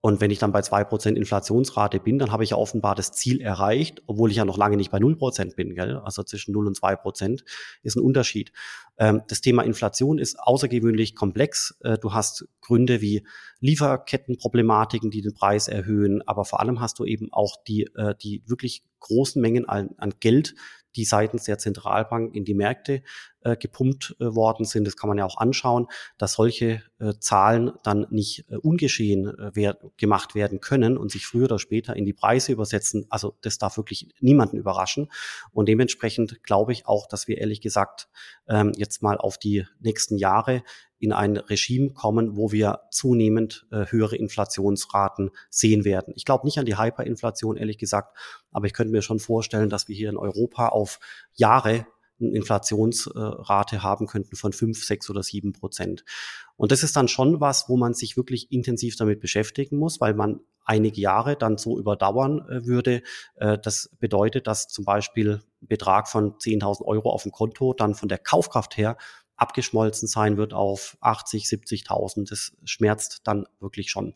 [SPEAKER 1] Und wenn ich dann bei zwei Prozent Inflationsrate bin, dann habe ich ja offenbar das Ziel erreicht, obwohl ich ja noch lange nicht bei null Prozent bin. Gell? Also zwischen null und zwei Prozent ist ein Unterschied. Ähm, das Thema Inflation ist außergewöhnlich komplex. Äh, du hast Gründe wie Lieferkettenproblematiken, die den Preis erhöhen, aber vor allem hast du eben auch die, äh, die wirklich großen Mengen an, an Geld, die seitens der Zentralbank in die Märkte äh, gepumpt äh, worden sind. Das kann man ja auch anschauen, dass solche äh, Zahlen dann nicht äh, ungeschehen äh, wer gemacht werden können und sich früher oder später in die Preise übersetzen. Also das darf wirklich niemanden überraschen. Und dementsprechend glaube ich auch, dass wir ehrlich gesagt ähm, jetzt mal auf die nächsten Jahre in ein Regime kommen, wo wir zunehmend äh, höhere Inflationsraten sehen werden. Ich glaube nicht an die Hyperinflation, ehrlich gesagt, aber ich könnte mir schon vorstellen, dass wir hier in Europa auf Jahre eine Inflationsrate haben könnten von fünf, sechs oder sieben Prozent. Und das ist dann schon was, wo man sich wirklich intensiv damit beschäftigen muss, weil man einige Jahre dann so überdauern äh, würde. Äh, das bedeutet, dass zum Beispiel Betrag von 10.000 Euro auf dem Konto dann von der Kaufkraft her abgeschmolzen sein wird auf 80, 70.000. Das schmerzt dann wirklich schon.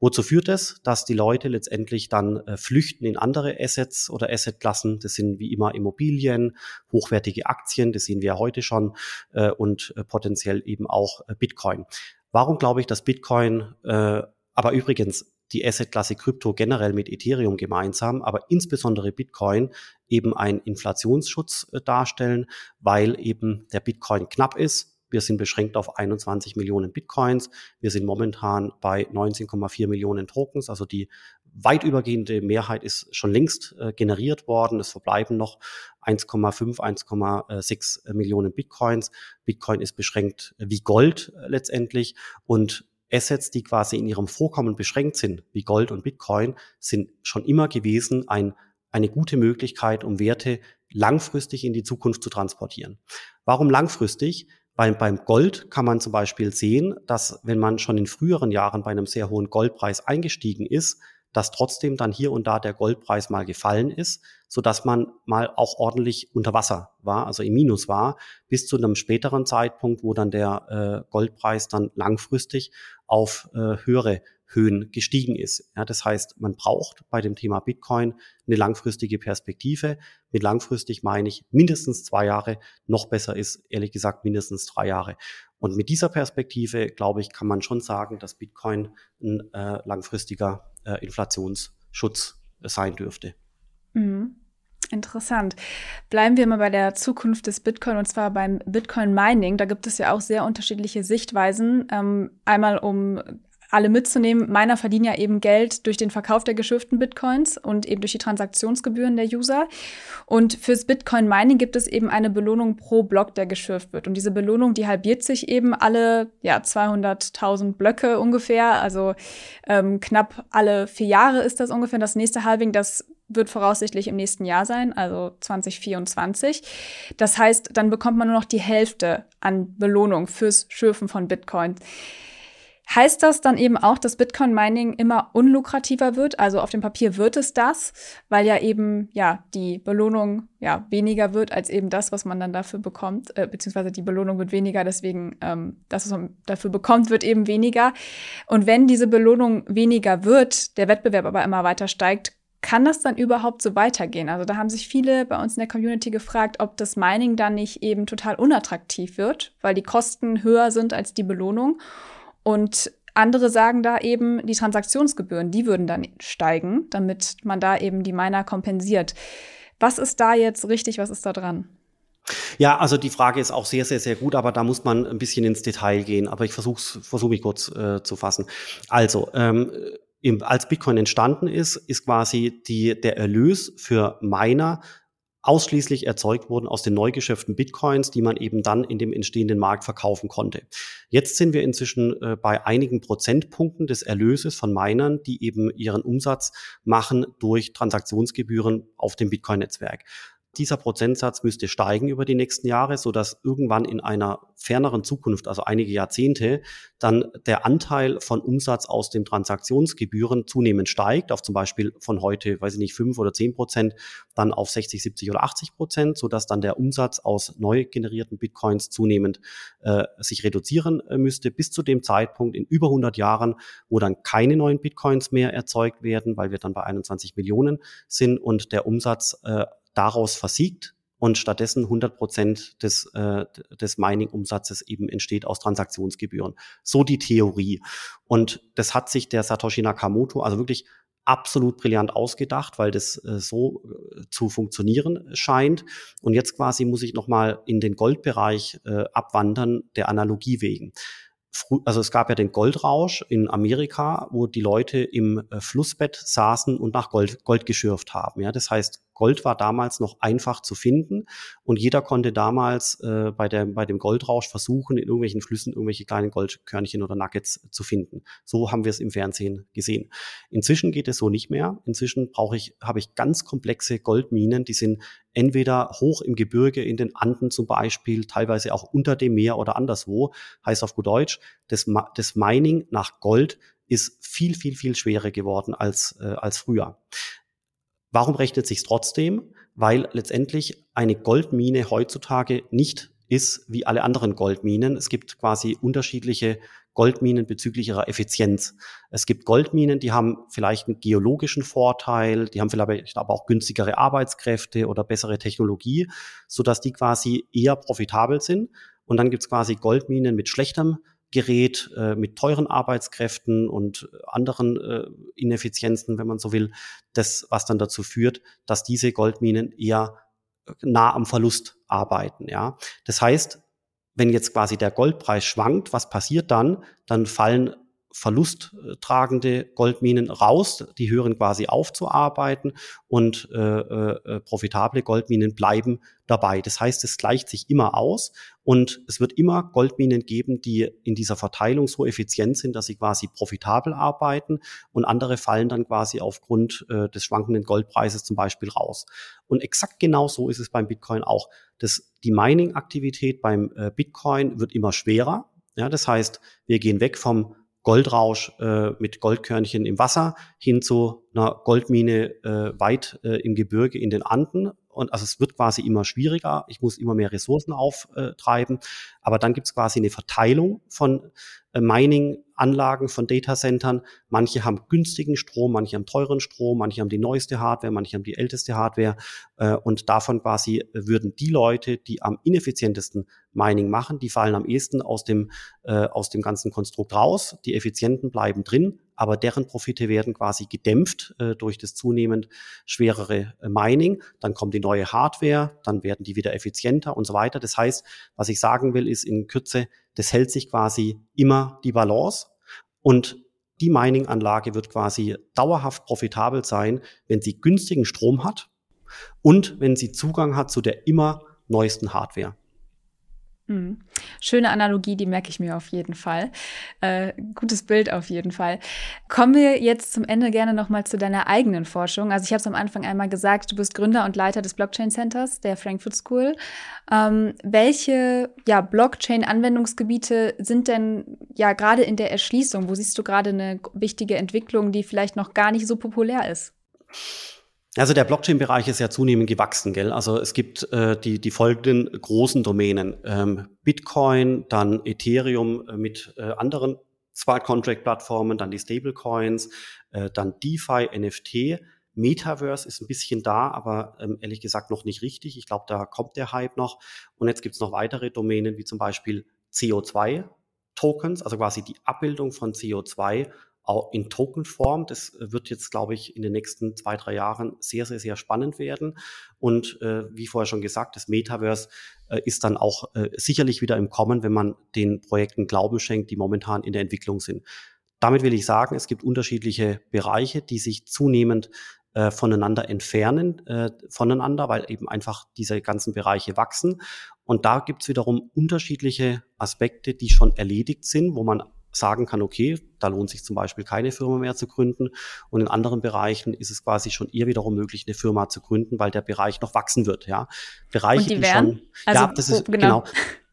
[SPEAKER 1] Wozu führt es? Dass die Leute letztendlich dann äh, flüchten in andere Assets oder Assetklassen. Das sind wie immer Immobilien, hochwertige Aktien, das sehen wir ja heute schon, äh, und äh, potenziell eben auch äh, Bitcoin. Warum glaube ich, dass Bitcoin, äh, aber übrigens die Assetklasse Krypto generell mit Ethereum gemeinsam, aber insbesondere Bitcoin eben einen Inflationsschutz äh, darstellen, weil eben der Bitcoin knapp ist. Wir sind beschränkt auf 21 Millionen Bitcoins. Wir sind momentan bei 19,4 Millionen Tokens. Also die weit übergehende Mehrheit ist schon längst äh, generiert worden. Es verbleiben noch 1,5, 1,6 Millionen Bitcoins. Bitcoin ist beschränkt wie Gold äh, letztendlich. Und Assets, die quasi in ihrem Vorkommen beschränkt sind, wie Gold und Bitcoin, sind schon immer gewesen ein, eine gute Möglichkeit, um Werte langfristig in die Zukunft zu transportieren. Warum langfristig? Weil beim Gold kann man zum Beispiel sehen, dass wenn man schon in früheren Jahren bei einem sehr hohen Goldpreis eingestiegen ist, dass trotzdem dann hier und da der Goldpreis mal gefallen ist, so dass man mal auch ordentlich unter Wasser war, also im Minus war, bis zu einem späteren Zeitpunkt, wo dann der äh, Goldpreis dann langfristig auf äh, höhere Höhen gestiegen ist. Ja, das heißt, man braucht bei dem Thema Bitcoin eine langfristige Perspektive. Mit langfristig meine ich mindestens zwei Jahre. Noch besser ist, ehrlich gesagt, mindestens drei Jahre. Und mit dieser Perspektive, glaube ich, kann man schon sagen, dass Bitcoin ein äh, langfristiger äh, Inflationsschutz sein dürfte.
[SPEAKER 2] Mhm. Interessant. Bleiben wir mal bei der Zukunft des Bitcoin und zwar beim Bitcoin Mining. Da gibt es ja auch sehr unterschiedliche Sichtweisen. Ähm, einmal um alle mitzunehmen. Meiner verdienen ja eben Geld durch den Verkauf der geschürften Bitcoins und eben durch die Transaktionsgebühren der User. Und fürs Bitcoin Mining gibt es eben eine Belohnung pro Block, der geschürft wird. Und diese Belohnung, die halbiert sich eben alle ja, 200.000 Blöcke ungefähr. Also ähm, knapp alle vier Jahre ist das ungefähr. Das nächste Halving, das wird voraussichtlich im nächsten Jahr sein, also 2024. Das heißt, dann bekommt man nur noch die Hälfte an Belohnung fürs Schürfen von Bitcoin. Heißt das dann eben auch, dass Bitcoin Mining immer unlukrativer wird? Also auf dem Papier wird es das, weil ja eben ja die Belohnung ja weniger wird als eben das, was man dann dafür bekommt, äh, beziehungsweise die Belohnung wird weniger, deswegen ähm, das, was man dafür bekommt, wird eben weniger. Und wenn diese Belohnung weniger wird, der Wettbewerb aber immer weiter steigt, kann das dann überhaupt so weitergehen? Also da haben sich viele bei uns in der Community gefragt, ob das Mining dann nicht eben total unattraktiv wird, weil die Kosten höher sind als die Belohnung. Und andere sagen da eben, die Transaktionsgebühren, die würden dann steigen, damit man da eben die Miner kompensiert. Was ist da jetzt richtig, was ist da dran?
[SPEAKER 1] Ja, also die Frage ist auch sehr, sehr, sehr gut, aber da muss man ein bisschen ins Detail gehen. Aber ich versuche versuch mich kurz äh, zu fassen. Also, ähm, im, als Bitcoin entstanden ist, ist quasi die, der Erlös für Miner ausschließlich erzeugt wurden aus den neu geschöpften Bitcoins, die man eben dann in dem entstehenden Markt verkaufen konnte. Jetzt sind wir inzwischen äh, bei einigen Prozentpunkten des Erlöses von Minern, die eben ihren Umsatz machen durch Transaktionsgebühren auf dem Bitcoin-Netzwerk. Dieser Prozentsatz müsste steigen über die nächsten Jahre, so dass irgendwann in einer ferneren Zukunft, also einige Jahrzehnte, dann der Anteil von Umsatz aus den Transaktionsgebühren zunehmend steigt, auf zum Beispiel von heute, weiß ich nicht, fünf oder zehn Prozent, dann auf 60, 70 oder 80 Prozent, so dass dann der Umsatz aus neu generierten Bitcoins zunehmend äh, sich reduzieren äh, müsste, bis zu dem Zeitpunkt in über 100 Jahren, wo dann keine neuen Bitcoins mehr erzeugt werden, weil wir dann bei 21 Millionen sind und der Umsatz äh, daraus versiegt und stattdessen 100 Prozent des, äh, des Mining-Umsatzes eben entsteht aus Transaktionsgebühren. So die Theorie. Und das hat sich der Satoshi Nakamoto also wirklich absolut brillant ausgedacht, weil das äh, so äh, zu funktionieren scheint. Und jetzt quasi muss ich nochmal in den Goldbereich äh, abwandern, der Analogie wegen also es gab ja den Goldrausch in Amerika, wo die Leute im äh, Flussbett saßen und nach Gold, Gold geschürft haben. Ja, das heißt, Gold war damals noch einfach zu finden und jeder konnte damals äh, bei, der, bei dem Goldrausch versuchen, in irgendwelchen Flüssen irgendwelche kleinen Goldkörnchen oder Nuggets zu finden. So haben wir es im Fernsehen gesehen. Inzwischen geht es so nicht mehr. Inzwischen brauche ich, habe ich ganz komplexe Goldminen, die sind entweder hoch im Gebirge in den Anden zum Beispiel, teilweise auch unter dem Meer oder anderswo. Heißt auf gut Deutsch, das, das Mining nach Gold ist viel, viel, viel schwerer geworden als, äh, als früher. Warum rechnet sich trotzdem? Weil letztendlich eine Goldmine heutzutage nicht ist wie alle anderen Goldminen. Es gibt quasi unterschiedliche Goldminen bezüglich ihrer Effizienz. Es gibt Goldminen, die haben vielleicht einen geologischen Vorteil, die haben vielleicht aber auch günstigere Arbeitskräfte oder bessere Technologie, so dass die quasi eher profitabel sind. Und dann gibt es quasi Goldminen mit schlechtem Gerät äh, mit teuren Arbeitskräften und anderen äh, Ineffizienzen, wenn man so will, das, was dann dazu führt, dass diese Goldminen eher äh, nah am Verlust arbeiten. Ja, das heißt, wenn jetzt quasi der Goldpreis schwankt, was passiert dann? Dann fallen verlusttragende Goldminen raus, die hören quasi aufzuarbeiten und äh, äh, profitable Goldminen bleiben dabei. Das heißt, es gleicht sich immer aus und es wird immer Goldminen geben, die in dieser Verteilung so effizient sind, dass sie quasi profitabel arbeiten und andere fallen dann quasi aufgrund äh, des schwankenden Goldpreises zum Beispiel raus. Und exakt genau so ist es beim Bitcoin auch. Das, die Mining-Aktivität beim äh, Bitcoin wird immer schwerer. Ja, das heißt, wir gehen weg vom Goldrausch äh, mit Goldkörnchen im Wasser hin zu einer Goldmine äh, weit äh, im Gebirge in den Anden. Und also es wird quasi immer schwieriger. Ich muss immer mehr Ressourcen auftreiben. Aber dann gibt es quasi eine Verteilung von äh, Mining-Anlagen, von Datacentern. Manche haben günstigen Strom, manche haben teuren Strom, manche haben die neueste Hardware, manche haben die älteste Hardware. Äh, und davon quasi würden die Leute, die am ineffizientesten Mining machen, die fallen am ehesten aus dem, äh, aus dem ganzen Konstrukt raus. Die Effizienten bleiben drin, aber deren Profite werden quasi gedämpft äh, durch das zunehmend schwerere äh, Mining. Dann kommt die neue Hardware, dann werden die wieder effizienter und so weiter. Das heißt, was ich sagen will, ist in Kürze, das hält sich quasi immer die Balance und die Mining-Anlage wird quasi dauerhaft profitabel sein, wenn sie günstigen Strom hat und wenn sie Zugang hat zu der immer neuesten Hardware.
[SPEAKER 2] Mhm. Schöne Analogie, die merke ich mir auf jeden Fall. Äh, gutes Bild auf jeden Fall. Kommen wir jetzt zum Ende gerne nochmal zu deiner eigenen Forschung. Also ich habe es am Anfang einmal gesagt, du bist Gründer und Leiter des Blockchain Centers der Frankfurt School. Ähm, welche ja, Blockchain-Anwendungsgebiete sind denn ja gerade in der Erschließung? Wo siehst du gerade eine wichtige Entwicklung, die vielleicht noch gar nicht so populär ist?
[SPEAKER 1] Also der Blockchain-Bereich ist ja zunehmend gewachsen, gell? Also es gibt äh, die, die folgenden großen Domänen. Ähm, Bitcoin, dann Ethereum äh, mit äh, anderen Smart Contract-Plattformen, dann die Stablecoins, äh, dann DeFi, NFT. Metaverse ist ein bisschen da, aber ähm, ehrlich gesagt noch nicht richtig. Ich glaube, da kommt der Hype noch. Und jetzt gibt es noch weitere Domänen, wie zum Beispiel CO2-Tokens, also quasi die Abbildung von CO2 auch in Tokenform. Das äh, wird jetzt, glaube ich, in den nächsten zwei, drei Jahren sehr, sehr, sehr spannend werden. Und äh, wie vorher schon gesagt, das Metaverse äh, ist dann auch äh, sicherlich wieder im Kommen, wenn man den Projekten Glauben schenkt, die momentan in der Entwicklung sind. Damit will ich sagen, es gibt unterschiedliche Bereiche, die sich zunehmend äh, voneinander entfernen, äh, voneinander, weil eben einfach diese ganzen Bereiche wachsen. Und da gibt es wiederum unterschiedliche Aspekte, die schon erledigt sind, wo man sagen kann, okay, da lohnt sich zum Beispiel keine Firma mehr zu gründen. Und in anderen Bereichen ist es quasi schon eher wiederum möglich, eine Firma zu gründen, weil der Bereich noch wachsen wird. Ja,
[SPEAKER 2] Bereiche, die, die schon,
[SPEAKER 1] also, ja, das ist genau. genau.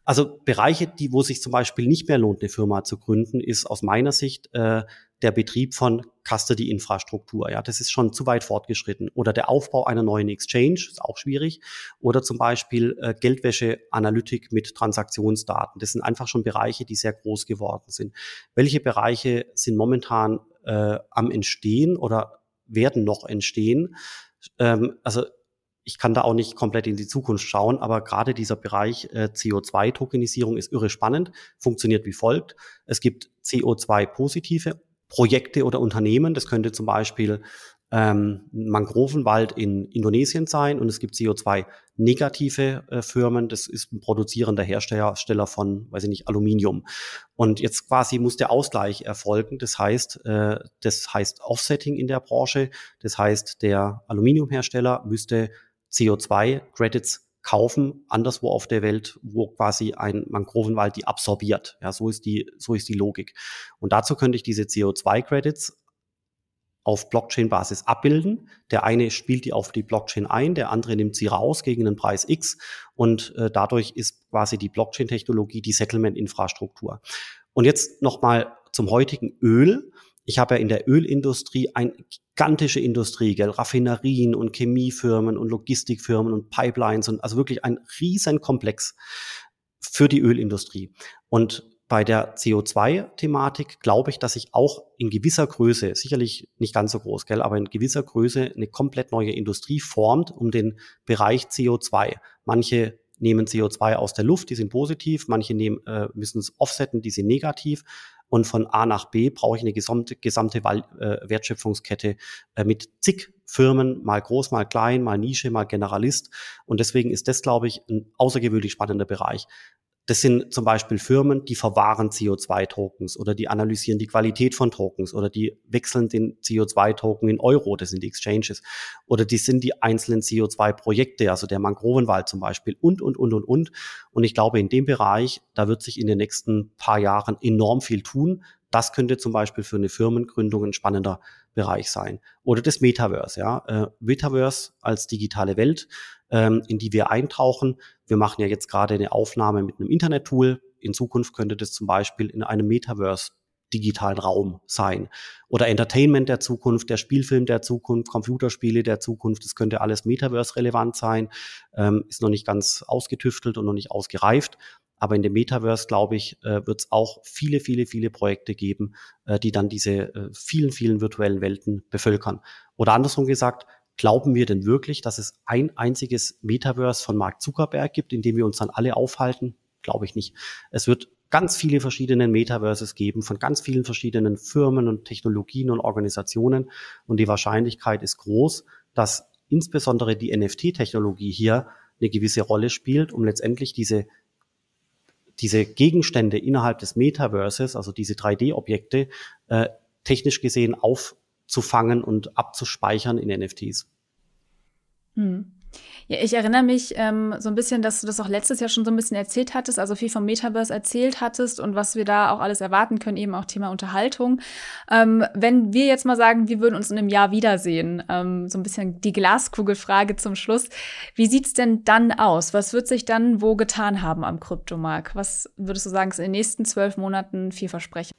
[SPEAKER 1] Also Bereiche, die, wo sich zum Beispiel nicht mehr lohnt, eine Firma zu gründen, ist aus meiner Sicht äh, der Betrieb von Custody-Infrastruktur. Ja, das ist schon zu weit fortgeschritten. Oder der Aufbau einer neuen Exchange ist auch schwierig. Oder zum Beispiel äh, Geldwäsche-Analytik mit Transaktionsdaten. Das sind einfach schon Bereiche, die sehr groß geworden sind. Welche Bereiche sind momentan äh, am Entstehen oder werden noch entstehen? Ähm, also ich kann da auch nicht komplett in die Zukunft schauen, aber gerade dieser Bereich äh, CO2-Tokenisierung ist irre spannend, funktioniert wie folgt. Es gibt CO2-positive Projekte oder Unternehmen. Das könnte zum Beispiel ähm, Mangrovenwald in Indonesien sein und es gibt CO2-negative äh, Firmen. Das ist ein produzierender Hersteller von, weiß ich nicht, Aluminium. Und jetzt quasi muss der Ausgleich erfolgen. Das heißt, äh, das heißt Offsetting in der Branche. Das heißt, der Aluminiumhersteller müsste CO2-Credits kaufen, anderswo auf der Welt, wo quasi ein Mangrovenwald die absorbiert. Ja, so ist die, so ist die Logik. Und dazu könnte ich diese CO2-Credits auf Blockchain-Basis abbilden. Der eine spielt die auf die Blockchain ein, der andere nimmt sie raus gegen einen Preis X und äh, dadurch ist quasi die Blockchain-Technologie die Settlement-Infrastruktur. Und jetzt nochmal zum heutigen Öl. Ich habe ja in der Ölindustrie eine gigantische Industrie, gell? Raffinerien und Chemiefirmen und Logistikfirmen und Pipelines und also wirklich ein riesen Komplex für die Ölindustrie. Und bei der CO2-Thematik glaube ich, dass sich auch in gewisser Größe, sicherlich nicht ganz so groß, gell, aber in gewisser Größe eine komplett neue Industrie formt um den Bereich CO2. Manche nehmen CO2 aus der Luft, die sind positiv, manche nehmen, äh, müssen es offsetten, die sind negativ und von A nach B brauche ich eine gesamte, gesamte äh, Wertschöpfungskette äh, mit zig Firmen, mal groß, mal klein, mal Nische, mal Generalist. Und deswegen ist das, glaube ich, ein außergewöhnlich spannender Bereich. Das sind zum Beispiel Firmen, die verwahren CO2-Tokens oder die analysieren die Qualität von Tokens oder die wechseln den CO2-Token in Euro, das sind die Exchanges. Oder die sind die einzelnen CO2-Projekte, also der Mangrovenwald zum Beispiel und, und, und, und, und. Und ich glaube, in dem Bereich, da wird sich in den nächsten paar Jahren enorm viel tun. Das könnte zum Beispiel für eine Firmengründung ein spannender Bereich sein. Oder das Metaverse, ja. Äh, Metaverse als digitale Welt, ähm, in die wir eintauchen. Wir machen ja jetzt gerade eine Aufnahme mit einem Internet-Tool. In Zukunft könnte das zum Beispiel in einem Metaverse digitalen Raum sein. Oder Entertainment der Zukunft, der Spielfilm der Zukunft, Computerspiele der Zukunft, das könnte alles Metaverse relevant sein, ähm, ist noch nicht ganz ausgetüftelt und noch nicht ausgereift. Aber in dem Metaverse, glaube ich, äh, wird es auch viele, viele, viele Projekte geben, äh, die dann diese äh, vielen, vielen virtuellen Welten bevölkern. Oder andersrum gesagt, glauben wir denn wirklich, dass es ein einziges Metaverse von Mark Zuckerberg gibt, in dem wir uns dann alle aufhalten? Glaube ich nicht. Es wird ganz viele verschiedene Metaverses geben von ganz vielen verschiedenen Firmen und Technologien und Organisationen. Und die Wahrscheinlichkeit ist groß, dass insbesondere die NFT-Technologie hier eine gewisse Rolle spielt, um letztendlich diese diese Gegenstände innerhalb des Metaverses, also diese 3D-Objekte, äh, technisch gesehen aufzufangen und abzuspeichern in NFTs.
[SPEAKER 2] Hm. Ja, ich erinnere mich ähm, so ein bisschen, dass du das auch letztes Jahr schon so ein bisschen erzählt hattest, also viel vom Metaverse erzählt hattest und was wir da auch alles erwarten können, eben auch Thema Unterhaltung. Ähm, wenn wir jetzt mal sagen, wir würden uns in einem Jahr wiedersehen, ähm, so ein bisschen die Glaskugelfrage zum Schluss. Wie sieht's denn dann aus? Was wird sich dann wo getan haben am Kryptomarkt? Was würdest du sagen, ist in den nächsten zwölf Monaten viel Versprechen?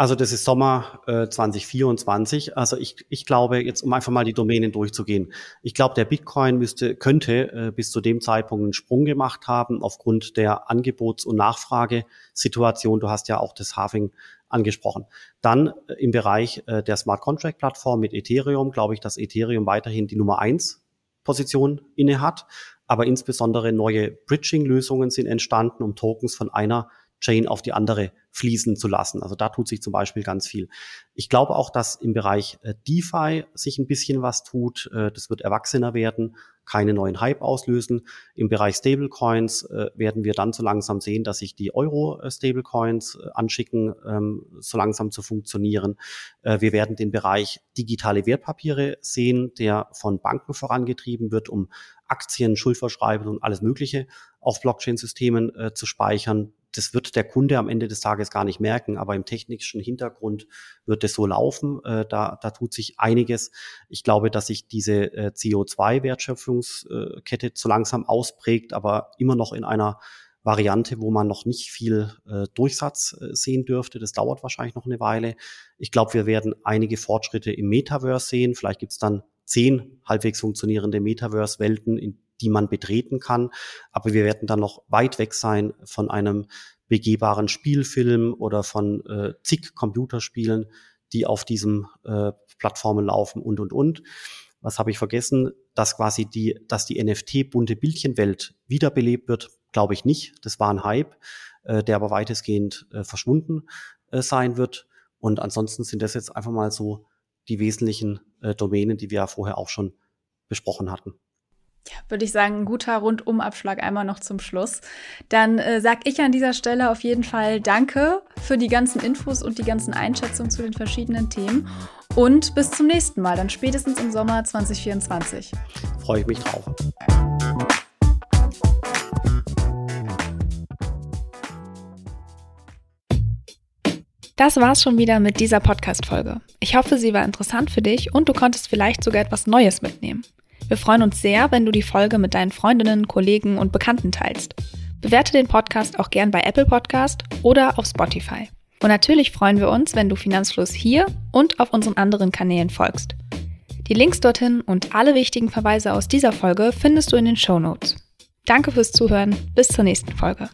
[SPEAKER 1] Also das ist Sommer äh, 2024. Also ich, ich glaube, jetzt um einfach mal die Domänen durchzugehen. Ich glaube, der Bitcoin müsste, könnte äh, bis zu dem Zeitpunkt einen Sprung gemacht haben aufgrund der Angebots- und Nachfragesituation. Du hast ja auch das Halving angesprochen. Dann äh, im Bereich äh, der Smart Contract Plattform mit Ethereum glaube ich, dass Ethereum weiterhin die Nummer eins Position inne hat. Aber insbesondere neue Bridging-Lösungen sind entstanden, um Tokens von einer Chain auf die andere fließen zu lassen. Also da tut sich zum Beispiel ganz viel. Ich glaube auch, dass im Bereich äh, DeFi sich ein bisschen was tut. Äh, das wird erwachsener werden, keine neuen Hype auslösen. Im Bereich Stablecoins äh, werden wir dann so langsam sehen, dass sich die Euro-Stablecoins anschicken, ähm, so langsam zu funktionieren. Wir werden den Bereich digitale Wertpapiere sehen, der von Banken vorangetrieben wird, um Aktien, Schuldverschreibungen und alles Mögliche auf Blockchain-Systemen äh, zu speichern das wird der Kunde am Ende des Tages gar nicht merken, aber im technischen Hintergrund wird es so laufen. Äh, da, da tut sich einiges. Ich glaube, dass sich diese äh, CO2-Wertschöpfungskette zu langsam ausprägt, aber immer noch in einer Variante, wo man noch nicht viel äh, Durchsatz sehen dürfte. Das dauert wahrscheinlich noch eine Weile. Ich glaube, wir werden einige Fortschritte im Metaverse sehen. Vielleicht gibt es dann zehn halbwegs funktionierende Metaverse-Welten, in die man betreten kann. Aber wir werden dann noch weit weg sein von einem begehbaren Spielfilm oder von äh, zig Computerspielen, die auf diesen äh, Plattformen laufen und, und, und. Was habe ich vergessen? Dass quasi die, dass die NFT-bunte Bildchenwelt wiederbelebt wird, glaube ich nicht. Das war ein Hype, äh, der aber weitestgehend äh, verschwunden äh, sein wird. Und ansonsten sind das jetzt einfach mal so die wesentlichen äh, Domänen, die wir ja vorher auch schon besprochen hatten.
[SPEAKER 2] Ja, würde ich sagen, ein guter Rundumabschlag einmal noch zum Schluss. Dann äh, sage ich an dieser Stelle auf jeden Fall Danke für die ganzen Infos und die ganzen Einschätzungen zu den verschiedenen Themen. Und bis zum nächsten Mal, dann spätestens im Sommer 2024.
[SPEAKER 1] Freue ich mich drauf.
[SPEAKER 2] Das war's schon wieder mit dieser Podcast-Folge. Ich hoffe, sie war interessant für dich und du konntest vielleicht sogar etwas Neues mitnehmen. Wir freuen uns sehr, wenn du die Folge mit deinen Freundinnen, Kollegen und Bekannten teilst. Bewerte den Podcast auch gern bei Apple Podcast oder auf Spotify. Und natürlich freuen wir uns, wenn du Finanzfluss hier und auf unseren anderen Kanälen folgst. Die Links dorthin und alle wichtigen Verweise aus dieser Folge findest du in den Show Notes. Danke fürs Zuhören. Bis zur nächsten Folge.